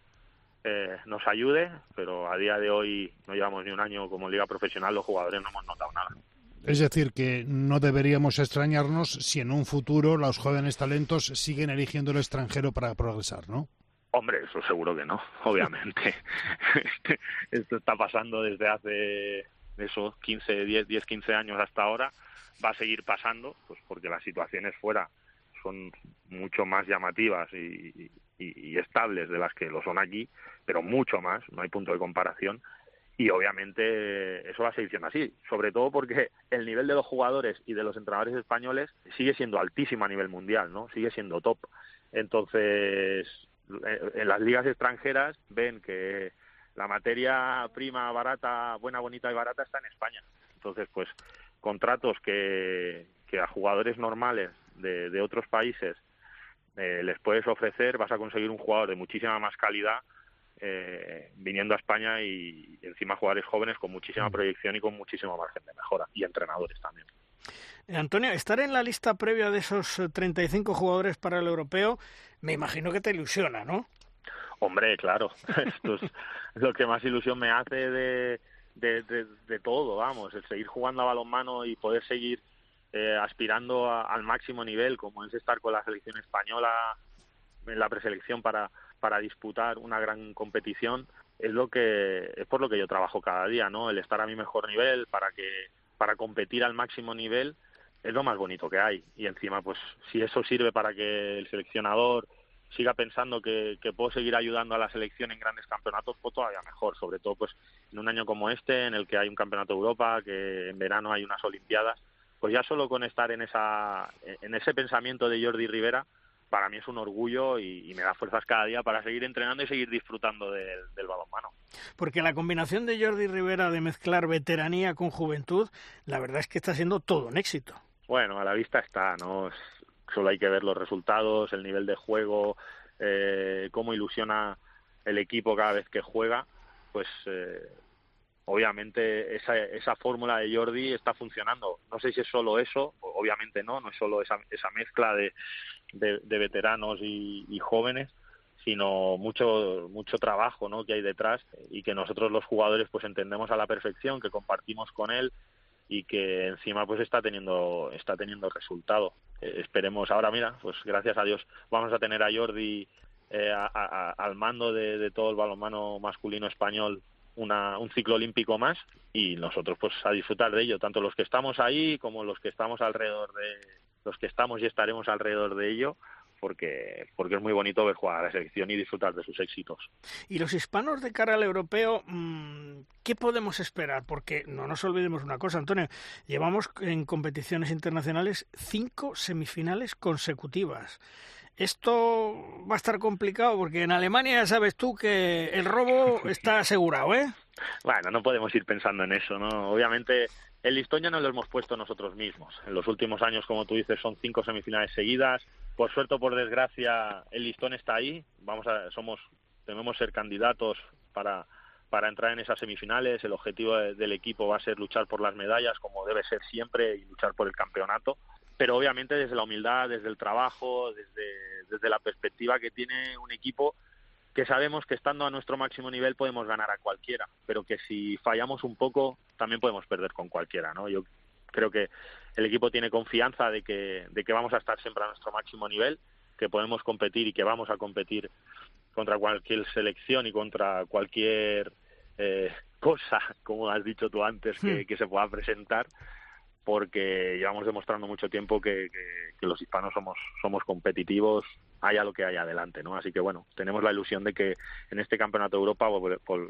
S9: eh, nos ayude, pero a día de hoy no llevamos ni un año como liga profesional, los jugadores no hemos notado nada.
S5: Es decir, que no deberíamos extrañarnos si en un futuro los jóvenes talentos siguen eligiendo el extranjero para progresar, ¿no?
S9: Hombre, eso seguro que no, obviamente. Esto está pasando desde hace esos 15, 10, 10, 15 años hasta ahora. Va a seguir pasando, pues porque las situaciones fuera son mucho más llamativas y, y estables de las que lo son aquí, pero mucho más, no hay punto de comparación y obviamente eso va a seguir así, sobre todo porque el nivel de los jugadores y de los entrenadores españoles sigue siendo altísimo a nivel mundial, ¿no? Sigue siendo top. Entonces, eh, en las ligas extranjeras ven que la materia prima barata, buena, bonita y barata está en España. Entonces, pues contratos que, que a jugadores normales de, de otros países eh, les puedes ofrecer, vas a conseguir un jugador de muchísima más calidad eh, viniendo a España y encima jugadores jóvenes con muchísima mm. proyección y con muchísimo margen de mejora y entrenadores también.
S3: Eh, Antonio, estar en la lista previa de esos 35 eh, jugadores para el europeo, me imagino que te ilusiona, ¿no?
S9: Hombre, claro, esto es lo que más ilusión me hace de, de, todo, vamos, el seguir jugando a balonmano y poder seguir aspirando al máximo nivel, como es estar con la selección española en la preselección para, para disputar una gran competición es lo que es por lo que yo trabajo cada día, ¿no? El estar a mi mejor nivel para que para competir al máximo nivel es lo más bonito que hay y encima pues si eso sirve para que el seleccionador siga pensando que, puedo seguir ayudando a la selección en grandes campeonatos, pues todavía mejor, sobre todo pues en un año como este, en el que hay un campeonato de Europa, que en verano hay unas Olimpiadas, pues ya solo con estar en esa en ese pensamiento de Jordi Rivera, para mí es un orgullo y, me da fuerzas cada día para seguir entrenando y seguir disfrutando del, del balonmano.
S3: Porque la combinación de Jordi Rivera de mezclar veteranía con juventud, la verdad es que está siendo todo un éxito.
S9: Bueno, a la vista está, ¿no? Solo hay que ver los resultados, el nivel de juego, eh, cómo ilusiona el equipo cada vez que juega, pues eh, obviamente esa, esa fórmula de Jordi está funcionando. No sé si es solo eso, obviamente no, no es solo esa, esa mezcla de, veteranos y, jóvenes, sino mucho mucho trabajo ¿no? que hay detrás y que nosotros los jugadores pues entendemos a la perfección, que compartimos con él y que encima pues está teniendo está teniendo resultado. Eh, esperemos ahora mira, pues gracias a Dios vamos a tener a Jordi eh, al mando de todo el balonmano masculino español una, un ciclo olímpico más y nosotros pues a disfrutar de ello, tanto los que estamos ahí como los que estamos alrededor de los que estamos y estaremos alrededor de ello porque porque es muy bonito ver jugar a la selección y disfrutar de sus éxitos.
S3: Y los hispanos de cara al europeo, mm, ¿qué podemos esperar? Porque no nos olvidemos una cosa, Antonio, llevamos en competiciones internacionales cinco semifinales consecutivas. Esto va a estar complicado porque en Alemania sabes tú que el robo está asegurado, ¿eh?
S9: Bueno, no podemos ir pensando en eso, ¿no? Obviamente el listón ya no lo hemos puesto nosotros mismos. En los últimos años, como tú dices, son cinco semifinales seguidas. Por suerte o por desgracia, el listón está ahí. Vamos a, somos, debemos ser candidatos para para entrar en esas semifinales. El objetivo del equipo va a ser luchar por las medallas, como debe ser siempre, y luchar por el campeonato pero obviamente desde la humildad, desde el trabajo, desde, desde la perspectiva que tiene un equipo que sabemos que estando a nuestro máximo nivel podemos ganar a cualquiera, pero que si fallamos un poco también podemos perder con cualquiera, ¿no? Yo creo que el equipo tiene confianza de que, de que vamos a estar siempre a nuestro máximo nivel, que podemos competir y que vamos a competir contra cualquier selección y contra cualquier eh, cosa, como has dicho tú antes, que, hmm. que se pueda presentar porque llevamos demostrando mucho tiempo que, los hispanos somos, somos competitivos, haya lo que haya adelante, ¿no? Así que bueno, tenemos la ilusión de que en este Campeonato de Europa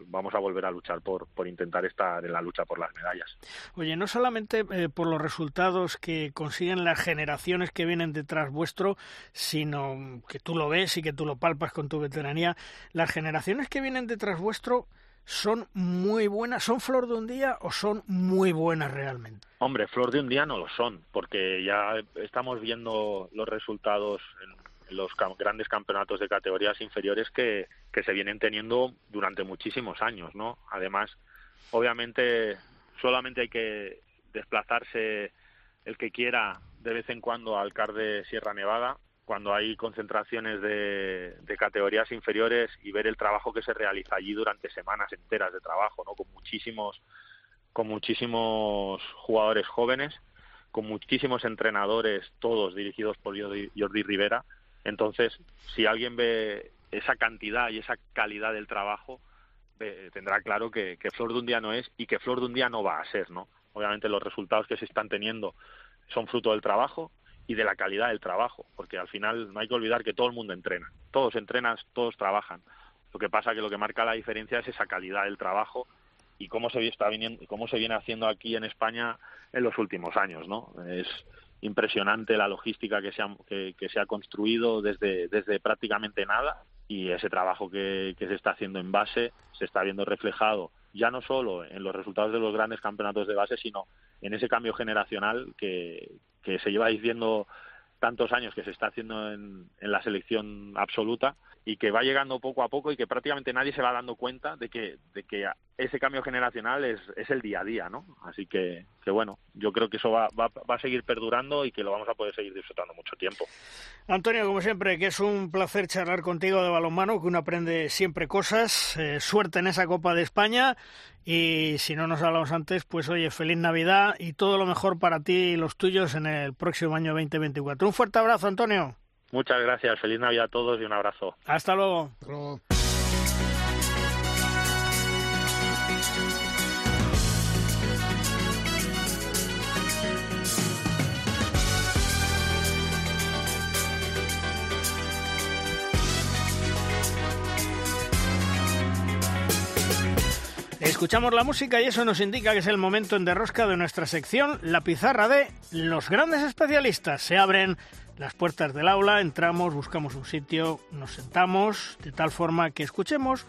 S9: vamos a volver a luchar por, por intentar estar en la lucha por las medallas.
S3: Oye, no solamente eh, por los resultados que consiguen las generaciones que vienen detrás vuestro, sino que tú lo ves y que tú lo palpas con tu veteranía, las generaciones que vienen detrás vuestro son muy buenas, son flor de un día o son muy buenas realmente?
S9: Hombre, flor de un día no lo son, porque ya estamos viendo los resultados en los grandes campeonatos de categorías inferiores que, que se vienen teniendo durante muchísimos años, ¿no? Además, obviamente, solamente hay que desplazarse el que quiera de vez en cuando al CAR de Sierra Nevada cuando hay concentraciones de, categorías inferiores y ver el trabajo que se realiza allí durante semanas enteras de trabajo, ¿no? Con muchísimos, con muchísimos jugadores jóvenes, con muchísimos entrenadores, todos dirigidos por Jordi, Rivera. Entonces, si alguien ve esa cantidad y esa calidad del trabajo, tendrá claro que, que Flor de un día no es y que Flor de un día no va a ser, ¿no? Obviamente los resultados que se están teniendo son fruto del trabajo, y de la calidad del trabajo, porque al final no hay que olvidar que todo el mundo entrena, todos entrenan, todos trabajan. Lo que pasa que lo que marca la diferencia es esa calidad del trabajo y cómo se está viniendo, cómo se viene haciendo aquí en España en los últimos años, ¿no? Es impresionante la logística que se ha, que, se ha construido desde, desde prácticamente nada y ese trabajo que, que se está haciendo en base se está viendo reflejado ya no solo en los resultados de los grandes campeonatos de base, sino en ese cambio generacional que, que se lleva diciendo tantos años que se está haciendo en, en, la selección absoluta y que va llegando poco a poco y que prácticamente nadie se va dando cuenta de que, de que ese cambio generacional es, es el día a día, ¿no? Así que, que bueno, yo creo que eso va, va, va, a seguir perdurando y que lo vamos a poder seguir disfrutando mucho tiempo.
S3: Antonio, como siempre, que es un placer charlar contigo de balonmano, que uno aprende siempre cosas, eh, suerte en esa Copa de España y si no nos hablamos antes, pues oye, feliz Navidad y todo lo mejor para ti y los tuyos en el próximo año 2024. Un fuerte abrazo, Antonio.
S9: Muchas gracias, feliz Navidad a todos y un abrazo.
S3: Hasta luego. Escuchamos la música y eso nos indica que es el momento en derrosca de nuestra sección, la pizarra de los grandes especialistas. Se abren las puertas del aula, entramos, buscamos un sitio, nos sentamos, de tal forma que escuchemos,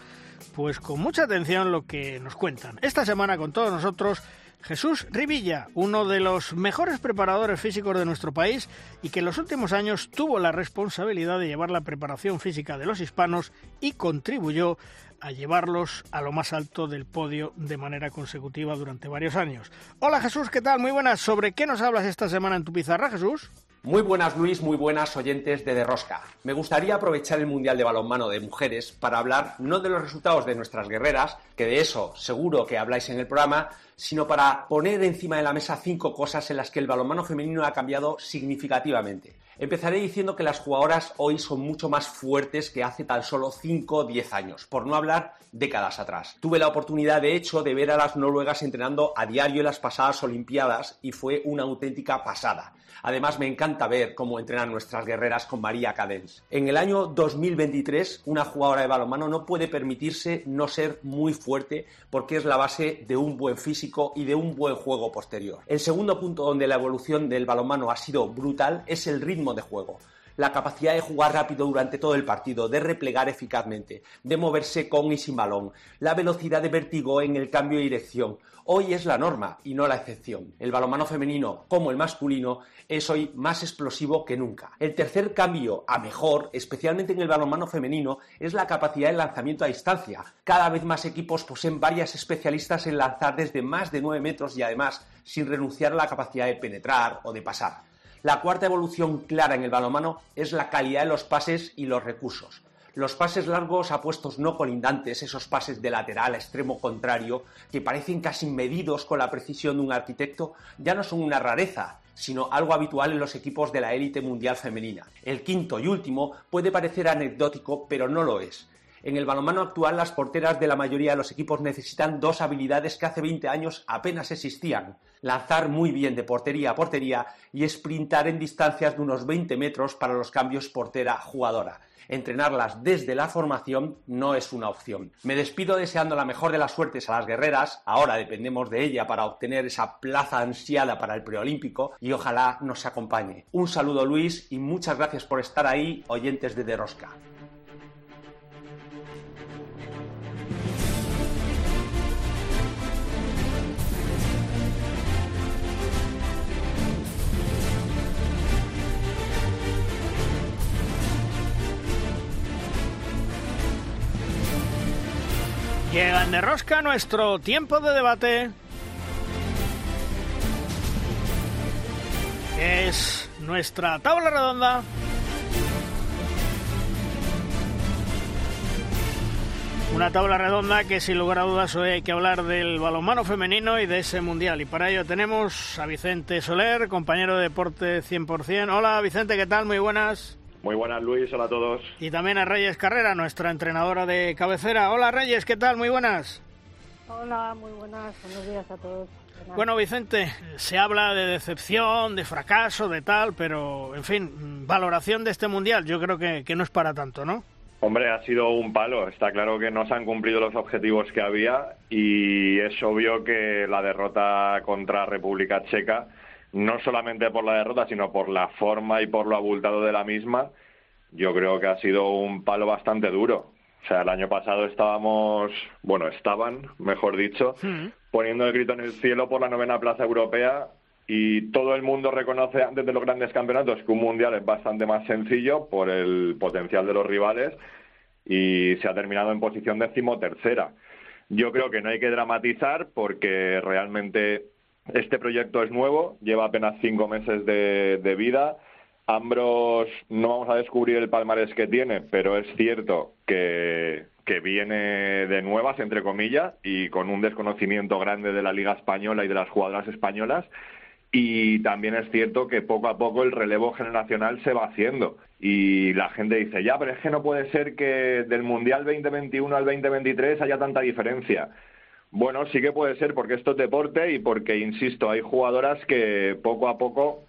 S3: pues con mucha atención lo que nos cuentan. Esta semana con todos nosotros Jesús Rivilla, uno de los mejores preparadores físicos de nuestro país y que en los últimos años tuvo la responsabilidad de llevar la preparación física de los hispanos y contribuyó a llevarlos a lo más alto del podio de manera consecutiva durante varios años. Hola Jesús, ¿qué tal? Muy buenas. ¿Sobre qué nos hablas esta semana en tu pizarra, Jesús?
S10: Muy buenas Luis, muy buenas oyentes de Derrosca. Me gustaría aprovechar el Mundial de Balonmano de Mujeres para hablar no de los resultados de nuestras guerreras, que de eso seguro que habláis en el programa, sino para poner encima de la mesa cinco cosas en las que el balonmano femenino ha cambiado significativamente. Empezaré diciendo que las jugadoras hoy son mucho más fuertes que hace tan solo 5 o 10 años, por no hablar décadas atrás. Tuve la oportunidad, de hecho, de ver a las noruegas entrenando a diario en las pasadas Olimpiadas y fue una auténtica pasada. Además, me encanta ver cómo entrenan nuestras guerreras con María Cadens. En el año 2023, una jugadora de balonmano no puede permitirse no ser muy fuerte porque es la base de un buen físico y de un buen juego posterior. El segundo punto donde la evolución del balonmano ha sido brutal es el ritmo de juego la capacidad de jugar rápido durante todo el partido, de replegar eficazmente, de moverse con y sin balón, la velocidad de vértigo en el cambio de dirección. Hoy es la norma y no la excepción. El balonmano femenino, como el masculino, es hoy más explosivo que nunca. El tercer cambio a mejor, especialmente en el balonmano femenino, es la capacidad de lanzamiento a distancia. Cada vez más equipos poseen varias especialistas en lanzar desde más de 9 metros y además sin renunciar a la capacidad de penetrar o de pasar. La cuarta evolución clara en el balonmano es la calidad de los pases y los recursos. Los pases largos a puestos no colindantes, esos pases de lateral a extremo contrario, que parecen casi medidos con la precisión de un arquitecto, ya no son una rareza, sino algo habitual en los equipos de la élite mundial femenina. El quinto y último puede parecer anecdótico, pero no lo es. En el balonmano actual, las porteras de la mayoría de los equipos necesitan dos habilidades que hace 20 años apenas existían. Lanzar muy bien de portería a portería y sprintar en distancias de unos 20 metros para los cambios portera-jugadora entrenarlas desde la formación no es una opción. Me despido deseando la mejor de las suertes a las guerreras, ahora dependemos de ella para obtener esa plaza ansiada para el preolímpico y ojalá nos acompañe. Un saludo Luis y muchas gracias por estar ahí, oyentes de Derosca.
S3: Llega en Rosca nuestro tiempo de debate. Es nuestra tabla redonda. Una tabla redonda que sin lugar a dudas hoy hay que hablar del balonmano femenino y de ese mundial. Y para ello tenemos a Vicente Soler, compañero de deporte 100%. Hola Vicente, ¿qué tal? Muy buenas.
S11: Muy buenas, Luis. Hola a todos.
S3: Y también a Reyes Carrera, nuestra entrenadora de cabecera. Hola, Reyes. ¿Qué tal? Muy buenas.
S12: Hola, muy buenas. Buenos días a todos.
S3: Bueno, Vicente, se habla de decepción, de fracaso, de tal, pero, en fin, valoración de este Mundial yo creo que, que no es para tanto, ¿no?
S11: Hombre, ha sido un palo. Está claro que no se han cumplido los objetivos que había y es obvio que la derrota contra República Checa no solamente por la derrota, sino por la forma y por lo abultado de la misma, yo creo que ha sido un palo bastante duro. O sea, el año pasado estábamos, bueno, estaban, mejor dicho, hmm. poniendo el grito en el cielo por la novena plaza europea y todo el mundo reconoce antes de los grandes campeonatos que un mundial es bastante más sencillo por el potencial de los rivales y se ha terminado en posición decimotercera. Yo creo que no hay que dramatizar porque realmente este proyecto es nuevo, lleva apenas cinco meses de, vida. Ambros no vamos a descubrir el palmarés que tiene, pero es cierto que, que, viene de nuevas, entre comillas, y con un desconocimiento grande de la Liga Española y de las jugadoras españolas. Y también es cierto que poco a poco el relevo generacional se va haciendo. Y la gente dice, ya, pero es que no puede ser que del Mundial 2021 al 2023 haya tanta diferencia. Bueno, sí que puede ser porque esto es deporte y porque, insisto, hay jugadoras que poco a poco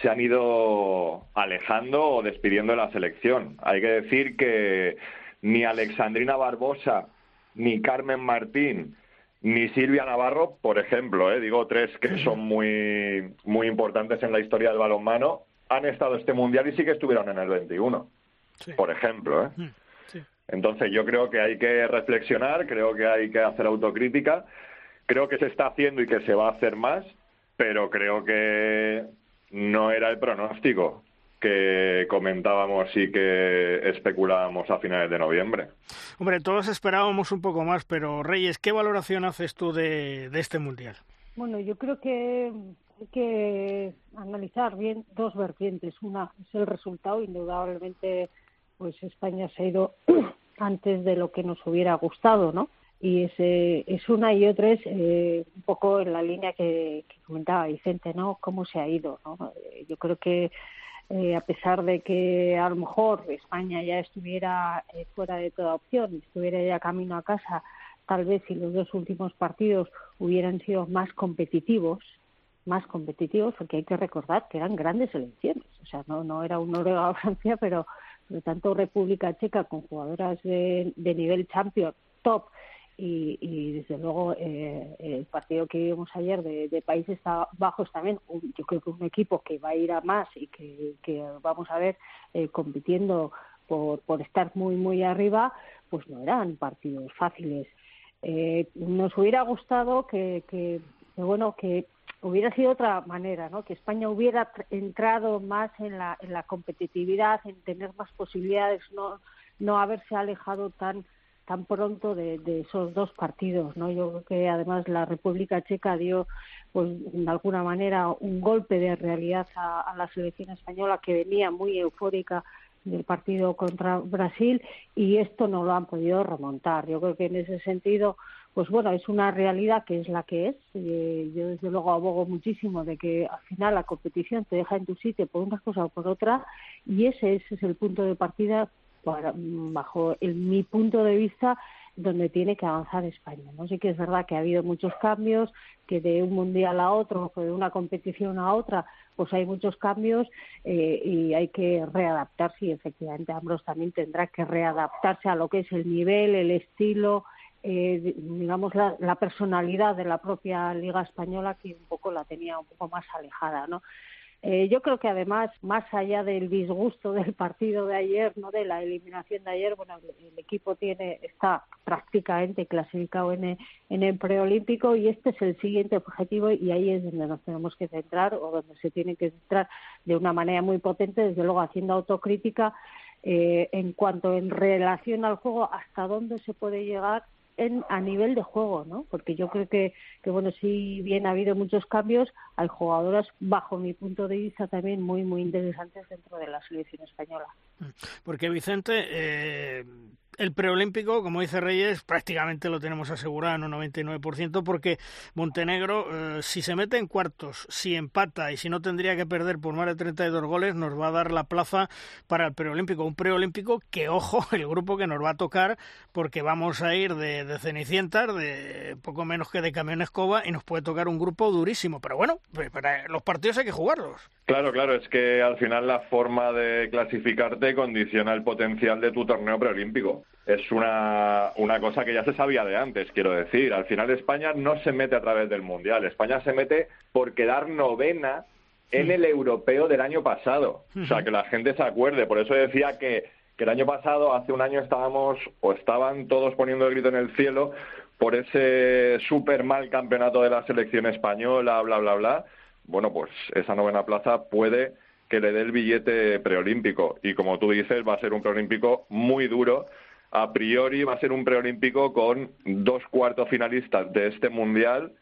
S11: se han ido alejando o despidiendo de la selección. Hay que decir que ni Alexandrina Barbosa, ni Carmen Martín, ni Silvia Navarro, por ejemplo, ¿eh? digo tres que son muy, muy importantes en la historia del balonmano, han estado este mundial y sí que estuvieron en el 21, por ejemplo. ¿eh? Entonces yo creo que hay que reflexionar, creo que hay que hacer autocrítica, creo que se está haciendo y que se va a hacer más, pero creo que no era el pronóstico que comentábamos y que especulábamos a finales de noviembre.
S3: Hombre, todos esperábamos un poco más, pero Reyes, ¿qué valoración haces tú de, de este Mundial?
S12: Bueno, yo creo que hay que analizar bien dos vertientes. Una es el resultado, indudablemente, pues España se ha ido antes de lo que nos hubiera gustado, ¿no? Y ese es una y otra es eh, un poco en la línea que, que, comentaba Vicente, ¿no? Cómo se ha ido, ¿no? Eh, yo creo que eh, a pesar de que a lo mejor España ya estuviera eh, fuera de toda opción, estuviera ya camino a casa, tal vez si los dos últimos partidos hubieran sido más competitivos, más competitivos, porque hay que recordar que eran grandes elecciones, o sea, no, no era un Noruega o Francia, pero por tanto República Checa con jugadoras de, de nivel champion top y, y desde luego eh, el partido que vimos ayer de, Países Bajos también, yo creo que un equipo que va a ir a más y que, que vamos a ver eh, compitiendo por, por estar muy, muy arriba, pues no eran partidos fáciles. Eh, nos hubiera gustado que, que, bueno, que hubiera sido otra manera, ¿no? Que España hubiera entrado más en la, en la competitividad, en tener más posibilidades, no, no haberse alejado tan tan pronto de, esos dos partidos, ¿no? Yo creo que además la República Checa dio, pues de alguna manera, un golpe de realidad a la selección española que venía muy eufórica del partido contra Brasil y esto no lo han podido remontar. Yo creo que en ese sentido, pues bueno, es una realidad que es la que es. Eh, yo desde luego abogo muchísimo de que al final la competición te deja en tu sitio por una cosa o por otra y ese, es el punto de partida para, bajo el, mi punto de vista donde tiene que avanzar España. No sé que es verdad que ha habido muchos cambios, que de un mundial a otro, o de una competición a otra, pues hay muchos cambios eh, y hay que readaptarse y efectivamente Ambros también tendrá que readaptarse a lo que es el nivel, el estilo, eh, digamos la, la personalidad de la propia Liga Española que un poco la tenía un poco más alejada, ¿no? Eh, yo creo que además, más allá del disgusto del partido de ayer, no de la eliminación de ayer, bueno, el, equipo tiene está prácticamente clasificado en el, en el preolímpico y este es el siguiente objetivo y ahí es donde nos tenemos que centrar o donde se tiene que centrar de una manera muy potente, desde luego haciendo autocrítica eh, en cuanto en relación al juego, hasta dónde se puede llegar en, a nivel de juego, ¿no? Porque yo creo que, que, bueno, si bien ha habido muchos cambios, hay jugadoras, bajo mi punto de vista, también muy, muy interesantes dentro de la selección española.
S3: Porque, Vicente, eh, el preolímpico, como dice Reyes, prácticamente lo tenemos asegurado en un 99%, porque Montenegro, eh, si se mete en cuartos, si empata y si no tendría que perder por más de 32 goles, nos va a dar la plaza para el preolímpico. Un preolímpico que, ojo, el grupo que nos va a tocar, porque vamos a ir de, de Cenicientas, de poco menos que de Camión Escoba, y nos puede tocar un grupo durísimo. Pero bueno, para los partidos hay que jugarlos.
S11: Claro, claro, es que al final la forma de clasificarte condiciona el potencial de tu torneo preolímpico es una, una cosa que ya se sabía de antes, quiero decir. Al final España no se mete a través del Mundial, España se mete por quedar novena en el europeo del año pasado. O sea, que la gente se acuerde. Por eso decía que, que el año pasado, hace un año, estábamos o estaban todos poniendo el grito en el cielo por ese súper mal campeonato de la selección española, bla, bla, bla. Bueno, pues esa novena plaza puede que le dé el billete preolímpico. Y como tú dices, va a ser un preolímpico muy duro a priori va a ser un preolímpico con dos cuartos finalistas de este mundial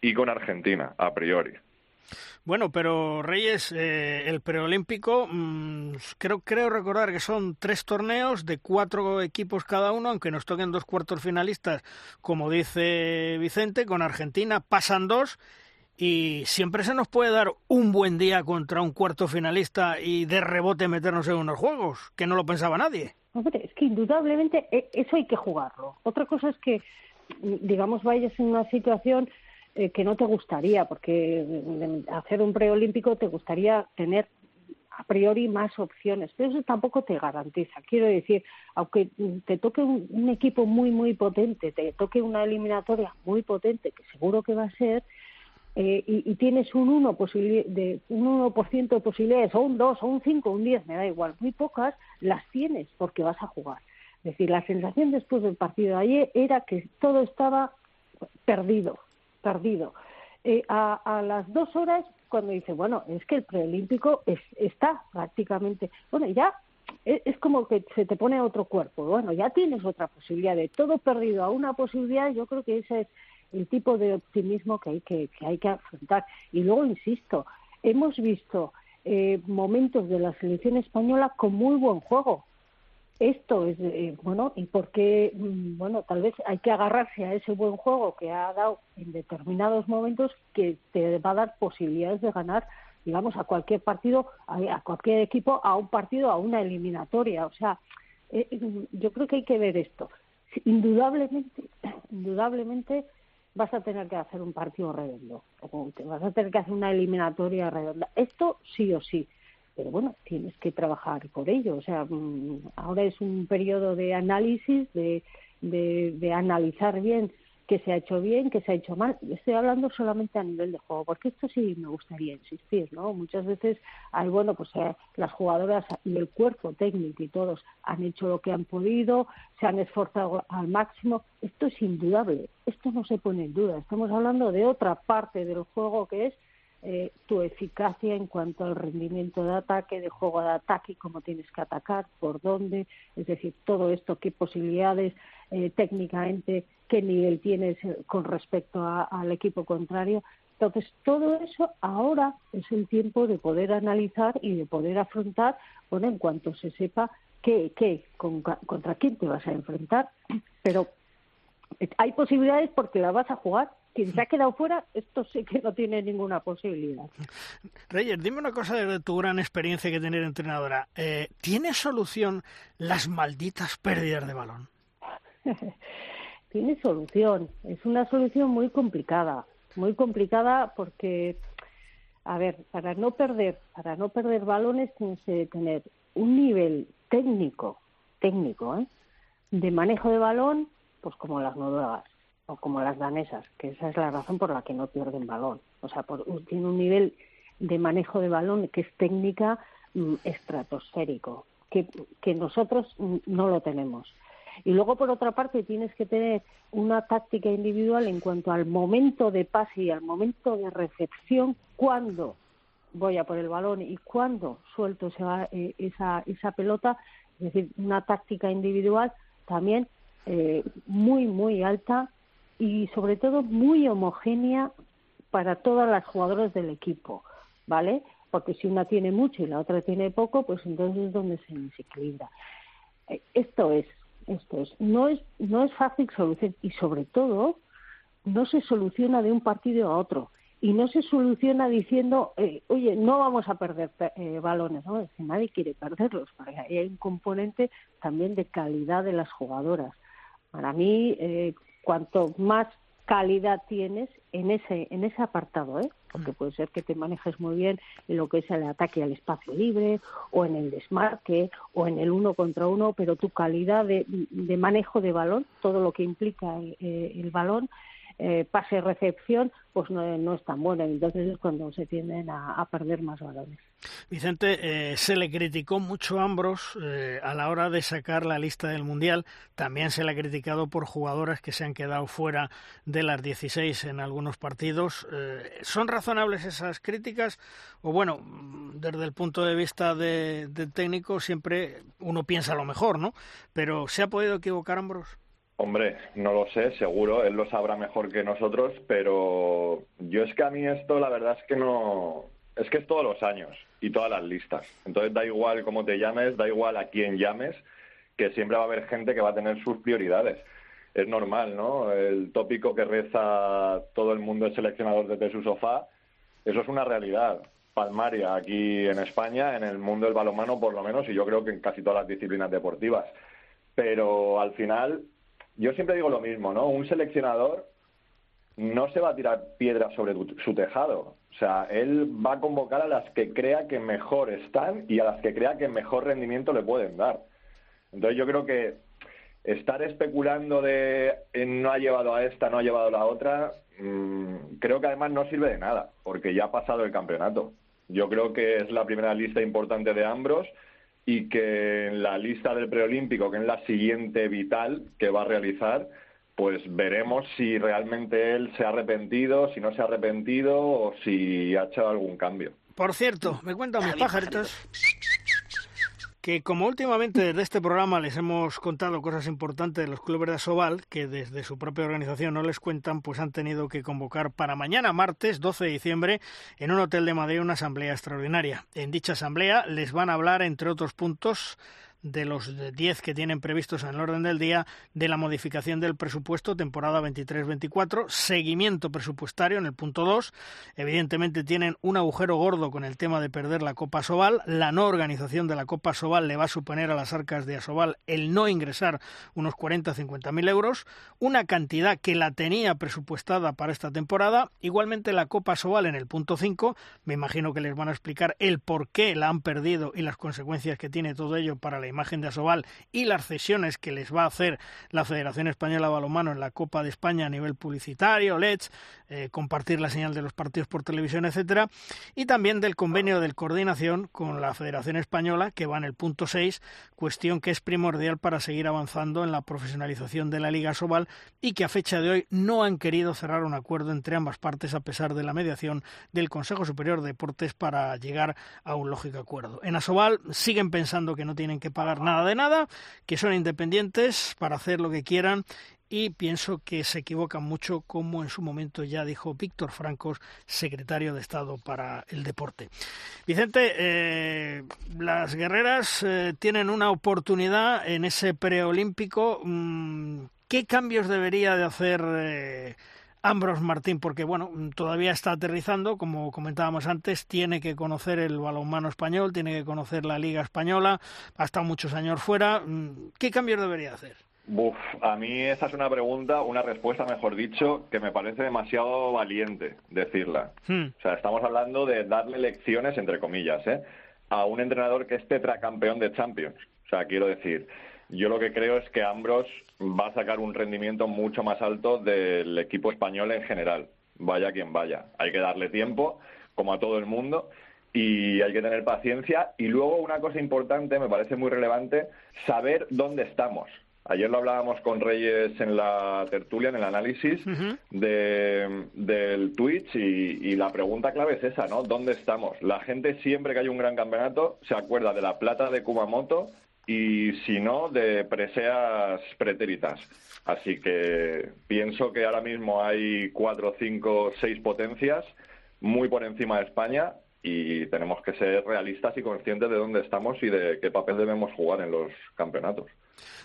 S11: y con Argentina, a priori.
S3: Bueno, pero Reyes, eh, el preolímpico, mmm, creo, creo recordar que son tres torneos de cuatro equipos cada uno, aunque nos toquen dos cuartos finalistas, como dice Vicente, con Argentina pasan dos y siempre se nos puede dar un buen día contra un cuarto finalista y de rebote meternos en unos juegos, que no lo pensaba nadie.
S12: Es que indudablemente eso hay que jugarlo. Otra cosa es que, digamos, vayas en una situación eh, que no te gustaría, porque hacer un preolímpico te gustaría tener a priori más opciones, pero eso tampoco te garantiza. Quiero decir, aunque te toque un, equipo muy, muy potente, te toque una eliminatoria muy potente, que seguro que va a ser, eh, y, tienes un 1, de, un 1 de posibilidades, o un 2, o un 5, o un 10, me da igual, muy pocas, las tienes porque vas a jugar. Es decir, la sensación después del partido de ayer era que todo estaba perdido, perdido. Eh, a, las dos horas, cuando dice, bueno, es que el preolímpico está prácticamente, bueno, ya es, como que se te pone otro cuerpo, bueno, ya tienes otra posibilidad de todo perdido a una posibilidad, yo creo que ese es el tipo de optimismo que hay que, que hay que afrontar. Y luego, insisto, hemos visto eh, momentos de la selección española con muy buen juego, esto es eh, bueno y por qué mm, bueno tal vez hay que agarrarse a ese buen juego que ha dado en determinados momentos que te va a dar posibilidades de ganar digamos a cualquier partido a, cualquier equipo a un partido a una eliminatoria. O sea eh, yo creo que hay que ver esto. Indudablemente indudablemente vas a tener que hacer un partido redondo vas a tener que hacer una eliminatoria redonda. Esto sí o sí pero bueno, tienes que trabajar por ello. O sea, mm, ahora es un periodo de análisis, de, de, analizar bien qué se ha hecho bien, qué se ha hecho mal. Estoy hablando solamente a nivel de juego, porque esto sí me gustaría insistir, ¿no? Muchas veces hay, bueno, pues eh, las jugadoras y el cuerpo técnico y todos han hecho lo que han podido, se han esforzado al máximo. Esto es indudable, esto no se pone en duda. Estamos hablando de otra parte del juego que es eh, tu eficacia en cuanto al rendimiento de ataque, de juego de ataque, cómo tienes que atacar, por dónde, es decir, todo esto, qué posibilidades eh, técnicamente, qué nivel tienes eh, con respecto al equipo contrario. Entonces, todo eso ahora es el tiempo de poder analizar y de poder afrontar, bueno, en cuanto se sepa qué, qué contra quién te vas a enfrentar. Pero hay posibilidades porque la vas a jugar quien se ha quedado fuera, esto sí que no tiene ninguna posibilidad.
S3: Reyes, dime una cosa de tu gran experiencia que tener entrenadora. Eh, ¿Tiene solución las malditas pérdidas de balón?
S12: tiene solución. Es una solución muy complicada. Muy complicada porque, a ver, para no perder, para no perder balones tienes que tener un nivel técnico, técnico, ¿eh? de manejo de balón, pues como las noruegas como las danesas, que esa es la razón por la que no pierden balón. O sea, por, tiene un nivel de manejo de balón que es técnica mm, estratosférico, que, que nosotros mm, no lo tenemos. Y luego, por otra parte, tienes que tener una táctica individual en cuanto al momento de pase y al momento de recepción, cuando voy a por el balón y cuando suelto esa, eh, esa, esa pelota, es decir, una táctica individual también eh, muy, muy alta y sobre todo muy homogénea para todas las jugadoras del equipo, ¿vale? Porque si una tiene mucho y la otra tiene poco, pues entonces es donde se desequilibra. Eh, esto es, esto es, no es, no es fácil solucionar y sobre todo no se soluciona de un partido a otro y no se soluciona diciendo, eh, oye, no vamos a perder eh, balones, ¿no? Que nadie quiere perderlos, porque hay un componente también de calidad de las jugadoras. Para mí, eh, cuanto más calidad tienes en ese en ese apartado, ¿eh? porque mm. puede ser que te manejes muy bien en lo que es el ataque al espacio libre o en el desmarque o en el uno contra uno, pero tu calidad de, manejo de balón, todo lo que implica el, eh, el balón, eh, pase-recepción, pues no, es tan buena. Entonces es cuando se tienden a, perder más balones.
S3: Vicente, eh, se le criticó mucho a Ambros eh, a la hora de sacar la lista del Mundial. También se le ha criticado por jugadoras que se han quedado fuera de las 16 en algunos partidos. ¿Son razonables esas críticas? O bueno, desde el punto de vista de, técnico siempre uno piensa lo mejor, ¿no? Pero ¿se ha podido equivocar Ambros?
S11: Hombre, no lo sé, seguro, él lo sabrá mejor que nosotros, pero yo es que a mí esto la verdad es que no, es que es todos los años y todas las listas. Entonces da igual cómo te llames, da igual a quién llames, que siempre va a haber gente que va a tener sus prioridades. Es normal, ¿no? El tópico que reza todo el mundo es seleccionador desde su sofá, eso es una realidad palmaria aquí en España, en el mundo del balonmano por lo menos, y yo creo que en casi todas las disciplinas deportivas. Pero al final yo siempre digo lo mismo, ¿no? Un seleccionador no se va a tirar piedras sobre su tejado. O sea, él va a convocar a las que crea que mejor están y a las que crea que mejor rendimiento le pueden dar. Entonces yo creo que estar especulando de no ha llevado a esta, no ha llevado a la otra, mm, creo que además no sirve de nada, porque ya ha pasado el campeonato. Yo creo que es la primera lista importante de Ambros y que en la lista del preolímpico, que es la siguiente vital que va a realizar, pues veremos si realmente él se ha arrepentido, si no se ha arrepentido o si ha hecho algún cambio.
S3: Por cierto, me cuentan mis pajaritos que como últimamente desde este programa les hemos contado cosas importantes de los clubes de Asobal, que desde su propia organización no les cuentan, pues han tenido que convocar para mañana martes 12 de diciembre en un hotel de Madrid una asamblea extraordinaria. En dicha asamblea les van a hablar, entre otros puntos, de los 10 que tienen previstos en el orden del día de la modificación del presupuesto temporada 23-24, seguimiento presupuestario en el punto 2. Evidentemente tienen un agujero gordo con el tema de perder la Copa Sobal. La no organización de la Copa Sobal le va a suponer a las arcas de Asobal el no ingresar unos 40-50 mil euros, una cantidad que la tenía presupuestada para esta temporada. Igualmente la Copa Sobal en el punto 5, me imagino que les van a explicar el por qué la han perdido y las consecuencias que tiene todo ello para la imagen de Asobal y las cesiones que les va a hacer la Federación Española de Balonmano en la Copa de España a nivel publicitario, LEDs, eh, compartir la señal de los partidos por televisión, etcétera, y también del convenio de coordinación con la Federación Española, que va en el punto 6, cuestión que es primordial para seguir avanzando en la profesionalización de la Liga Asobal y que a fecha de hoy no han querido cerrar un acuerdo entre ambas partes a pesar de la mediación del Consejo Superior de Deportes para llegar a un lógico acuerdo. En Asobal siguen pensando que no tienen que pagar nada de nada, que son independientes para hacer lo que quieran y pienso que se equivocan mucho, como en su momento ya dijo Víctor Francos, secretario de Estado para el Deporte. Vicente, eh, las guerreras eh, tienen una oportunidad en ese preolímpico. Mm, ¿Qué cambios debería de hacer? Eh, Ambros Martín, porque bueno, todavía está aterrizando, como comentábamos antes, tiene que conocer el balonmano español, tiene que conocer la Liga Española, ha estado muchos años fuera. Mm, ¿Qué cambios debería hacer?
S11: Uf, a mí esa es una pregunta, una respuesta, mejor dicho, que me parece demasiado valiente decirla. Hmm. O sea, estamos hablando de darle lecciones, entre comillas, ¿eh? a un entrenador que es tetracampeón de Champions. O sea, quiero decir, yo lo que creo es que Ambros va a sacar un rendimiento mucho más alto del equipo español en general, vaya quien vaya. Hay que darle tiempo, como a todo el mundo, y hay que tener paciencia. Y luego una cosa importante, me parece muy relevante, saber dónde estamos. Ayer lo hablábamos con Reyes en la tertulia, en el análisis de, del Twitch y, la pregunta clave es esa, ¿no? ¿Dónde estamos? La gente siempre que hay un gran campeonato se acuerda de la plata de Kumamoto y si no, de preseas pretéritas. Así que pienso que ahora mismo hay cuatro, cinco, seis potencias muy por encima de España y tenemos que ser realistas y conscientes de dónde estamos y de qué papel debemos jugar en los campeonatos.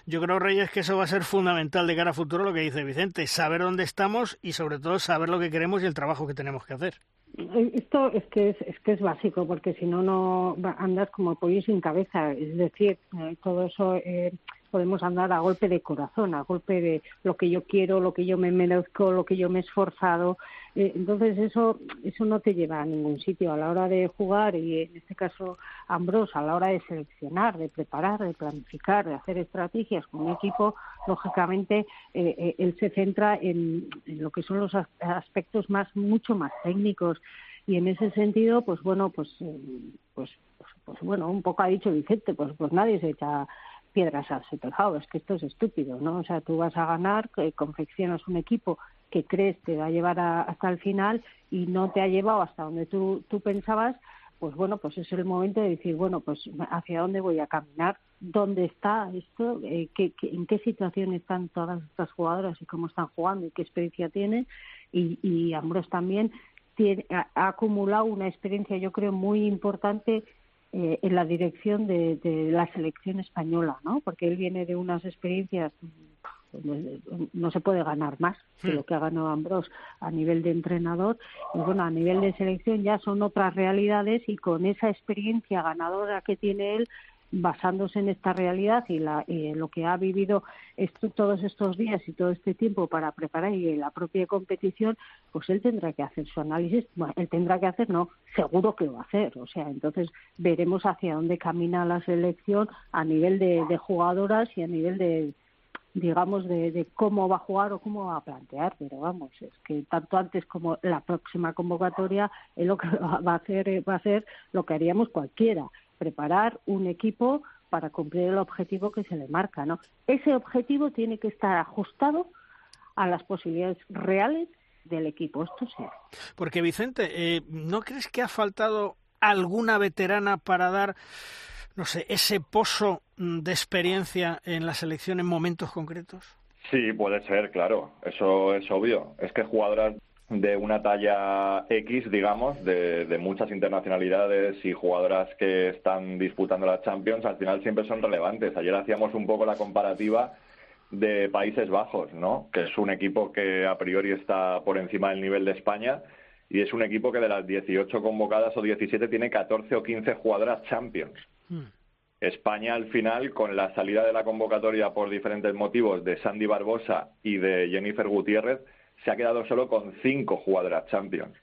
S3: Yo creo, Reyes, que eso va a ser fundamental de cara a futuro lo que dice Vicente, saber dónde estamos y sobre todo saber lo que queremos y el trabajo que tenemos que hacer.
S12: Esto es que es, es que es básico, porque si no, no andas como pollo sin cabeza. Es decir, eh, todo eso eh, podemos andar a golpe de corazón, a golpe de lo que yo quiero, lo que yo me merezco, lo que yo me he esforzado. Eh, entonces eso eso no te lleva a ningún sitio a la hora de jugar y en este caso Ambrose a la hora de seleccionar, de preparar, de planificar, de hacer estrategias con un equipo, lógicamente eh, eh, él se centra en, en lo que son los aspectos más mucho más técnicos y en ese sentido pues bueno pues pues pues, pues bueno un poco ha dicho Vicente pues pues nadie se echa piedras al tejado, es que esto es estúpido, ¿no? O sea, tú vas a ganar, confeccionas un equipo que crees te va a llevar hasta el final y no te ha llevado hasta donde tú, tú pensabas, pues bueno, pues es el momento de decir, bueno, pues hacia dónde voy a caminar, dónde está esto, eh, qué, en qué situación están todas estas jugadoras y cómo están jugando y qué experiencia tienen. Y, y Ambros también tiene, ha acumulado una experiencia, yo creo, muy importante eh, en la dirección de, la selección española, ¿no? Porque él viene de unas experiencias no se puede ganar más que lo que ha ganado Ambrose a nivel de entrenador y bueno a nivel de selección ya son otras realidades y con esa experiencia ganadora que tiene él basándose en esta realidad y, la, lo que ha vivido todos estos días y todo este tiempo para preparar y la propia competición, pues él tendrá que hacer su análisis. Bueno, él tendrá que hacer, no, seguro que lo va a hacer. O sea, entonces veremos hacia dónde camina la selección a nivel de jugadoras y a nivel de digamos, de, cómo va a jugar o cómo va a plantear, pero vamos, es que tanto antes como la próxima convocatoria es lo que va a hacer va a ser lo que haríamos cualquiera, preparar un equipo para cumplir el objetivo que se le marca, ¿no? Ese objetivo tiene que estar ajustado a las posibilidades reales del equipo, esto sí.
S3: Porque Vicente, eh, ¿no crees que ha faltado alguna veterana para dar no sé, ese pozo de experiencia en la selección en momentos concretos?
S11: Sí, puede ser, claro. Eso es obvio. Es que jugadoras de una talla X, digamos, de, de, muchas internacionalidades y jugadoras que están disputando la Champions, al final siempre son relevantes. Ayer hacíamos un poco la comparativa de Países Bajos, ¿no? Que es un equipo que a priori está por encima del nivel de España y es un equipo que de las 18 convocadas o 17 tiene 14 o 15 jugadoras Champions. Hmm. España al final, con la salida de la convocatoria por diferentes motivos de Sandy Barbosa y de Jennifer Gutiérrez, se ha quedado solo con cinco jugadoras Champions.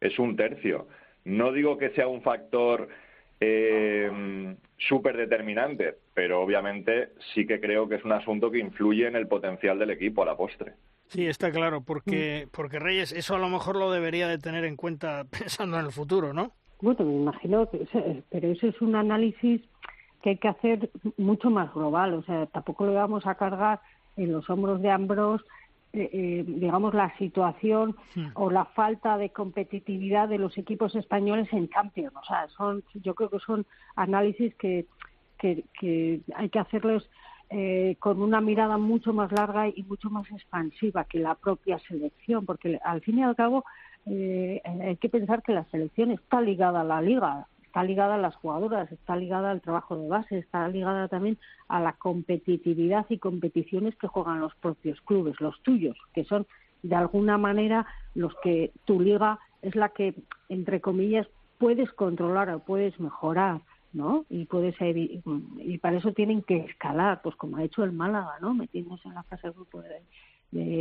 S11: Es un tercio. No digo que sea un factor eh, súper determinante, pero obviamente sí que creo que es un asunto que influye en el potencial del equipo a la postre.
S3: Sí, está claro, porque, porque Reyes eso a lo mejor lo debería de tener en cuenta pensando en el futuro, ¿no?
S12: Bueno, me imagino, que, pero eso es un análisis que hay que hacer mucho más global, o sea, tampoco le vamos a cargar en los hombros de Ambros, eh, eh, digamos, la situación hmm. o la falta de competitividad de los equipos españoles en Champions. O sea, son, yo creo que son análisis que, que, que hay que hacerlos eh, con una mirada mucho más larga y mucho más expansiva que la propia selección, porque al fin y al cabo eh, hay que pensar que la selección está ligada a la liga, está ligada a las jugadoras, está ligada al trabajo de base, está ligada también a la competitividad y competiciones que juegan los propios clubes, los tuyos, que son de alguna manera los que tu liga es la que, entre comillas, puedes controlar o puedes mejorar. ¿no? Y puedes y para eso tienen que escalar, pues como ha hecho el Málaga, ¿no? Metiéndose en la fase de grupo de,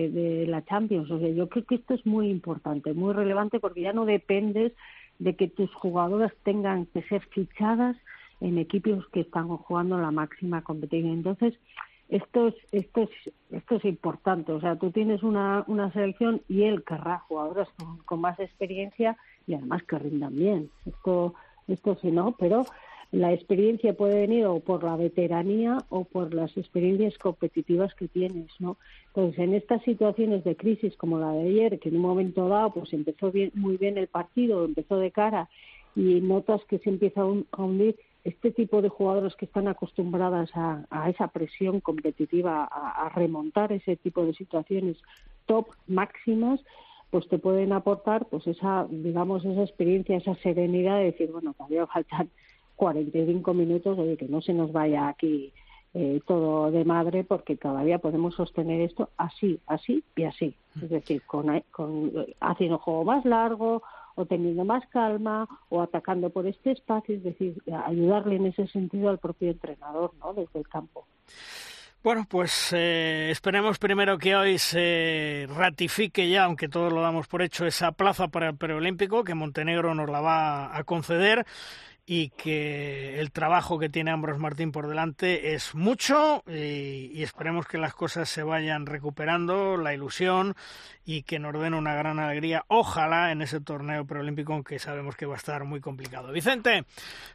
S12: de, la Champions. O sea, yo creo que esto es muy importante, muy relevante, porque ya no dependes de que tus jugadoras tengan que ser fichadas en equipos que están jugando la máxima competición. Entonces, esto es, esto es, esto es importante. O sea, tú tienes una, una selección y él querrá jugadoras con, con más experiencia y además que rindan bien. Esto, esto sí, ¿no? Pero la experiencia puede venir o por la veteranía o por las experiencias competitivas que tienes, ¿no? Entonces, en estas situaciones de crisis como la de ayer, que en un momento dado pues empezó bien, muy bien el partido, empezó de cara y notas que se empieza a hundir, este tipo de jugadores que están acostumbradas a, esa presión competitiva, a, a, remontar ese tipo de situaciones top máximas, pues te pueden aportar pues esa, digamos, esa experiencia, esa serenidad de decir, bueno, todavía faltan 45 minutos, oye, que no se nos vaya aquí eh, todo de madre porque todavía podemos sostener esto así, así y así. Es decir, con, con haciendo juego más largo o teniendo más calma o atacando por este espacio, es decir, ayudarle en ese sentido al propio entrenador, ¿no? Desde el campo.
S3: Bueno, pues eh, esperemos primero que hoy se ratifique ya, aunque todos lo damos por hecho, esa plaza para el preolímpico, que Montenegro nos la va a conceder y que el trabajo que tiene Ambros Martín por delante es mucho y, esperemos que las cosas se vayan recuperando, la ilusión y que nos den una gran alegría, ojalá en ese torneo preolímpico aunque sabemos que va a estar muy complicado. Vicente,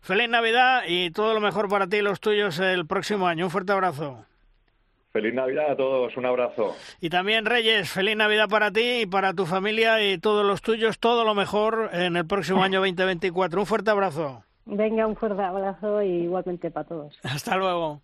S3: feliz Navidad y todo lo mejor para ti y los tuyos el próximo año. Un fuerte abrazo.
S11: Feliz Navidad a todos, un abrazo.
S3: Y también Reyes, feliz Navidad para ti y para tu familia y todos los tuyos, todo lo mejor en el próximo año 2024. Un fuerte abrazo.
S12: Venga, un fuerte abrazo y igualmente para todos.
S3: Hasta luego.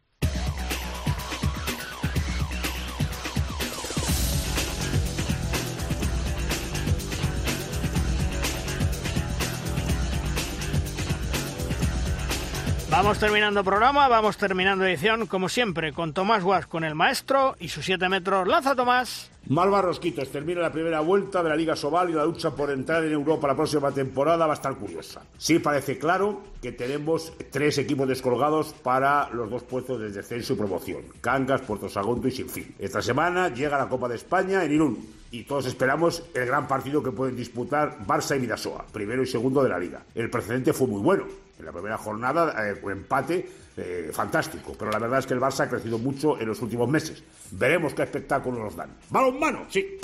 S3: Vamos terminando programa, vamos terminando edición, como siempre, con Tomás Guas, con el maestro y sus siete metros. ¡Lanza, Tomás!
S13: Malva Rosquitos termina la primera vuelta de la Liga Sobal y la lucha por entrar en Europa la próxima temporada va a estar curiosa. Sí parece claro que tenemos tres equipos descolgados para los dos puestos de descenso y promoción. Cangas, Puerto Sagunto y Sinfín. Esta semana llega la Copa de España en Irún y todos esperamos el gran partido que pueden disputar Barça y Vidasoa, primero y segundo de la liga. El precedente fue muy bueno. La primera jornada, eh, empate eh, fantástico, pero la verdad es que el Barça ha crecido mucho en los últimos meses. Veremos qué espectáculo nos dan. ¡Balón mano! Sí.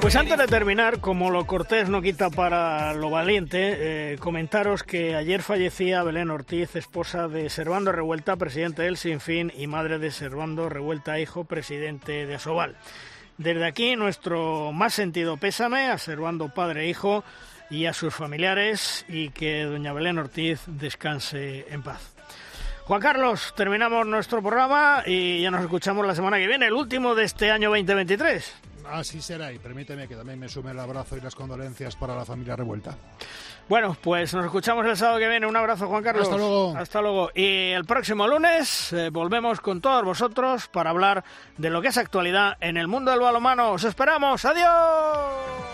S3: Pues antes de terminar, como lo cortés no quita para lo valiente, eh, comentaros que ayer fallecía Belén Ortiz, esposa de Servando Revuelta, presidente del Sinfín, y madre de Servando Revuelta, hijo, presidente de Asobal. Desde aquí, nuestro más sentido pésame a Servando padre e hijo y a sus familiares y que doña Belén Ortiz descanse en paz. Juan Carlos, terminamos nuestro programa y ya nos escuchamos la semana que viene, el último de este año 2023.
S5: Así será y permíteme que también me sume el abrazo y las condolencias para la familia revuelta.
S3: Bueno, pues nos escuchamos el sábado que viene. Un abrazo, Juan Carlos.
S5: Hasta luego.
S3: Hasta luego. Y el próximo lunes eh, volvemos con todos vosotros para hablar de lo que es actualidad en el mundo del balonmano. Os esperamos. Adiós.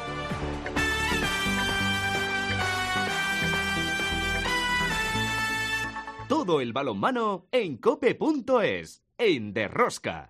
S2: Todo el balonmano en cope.es, en Derrosca.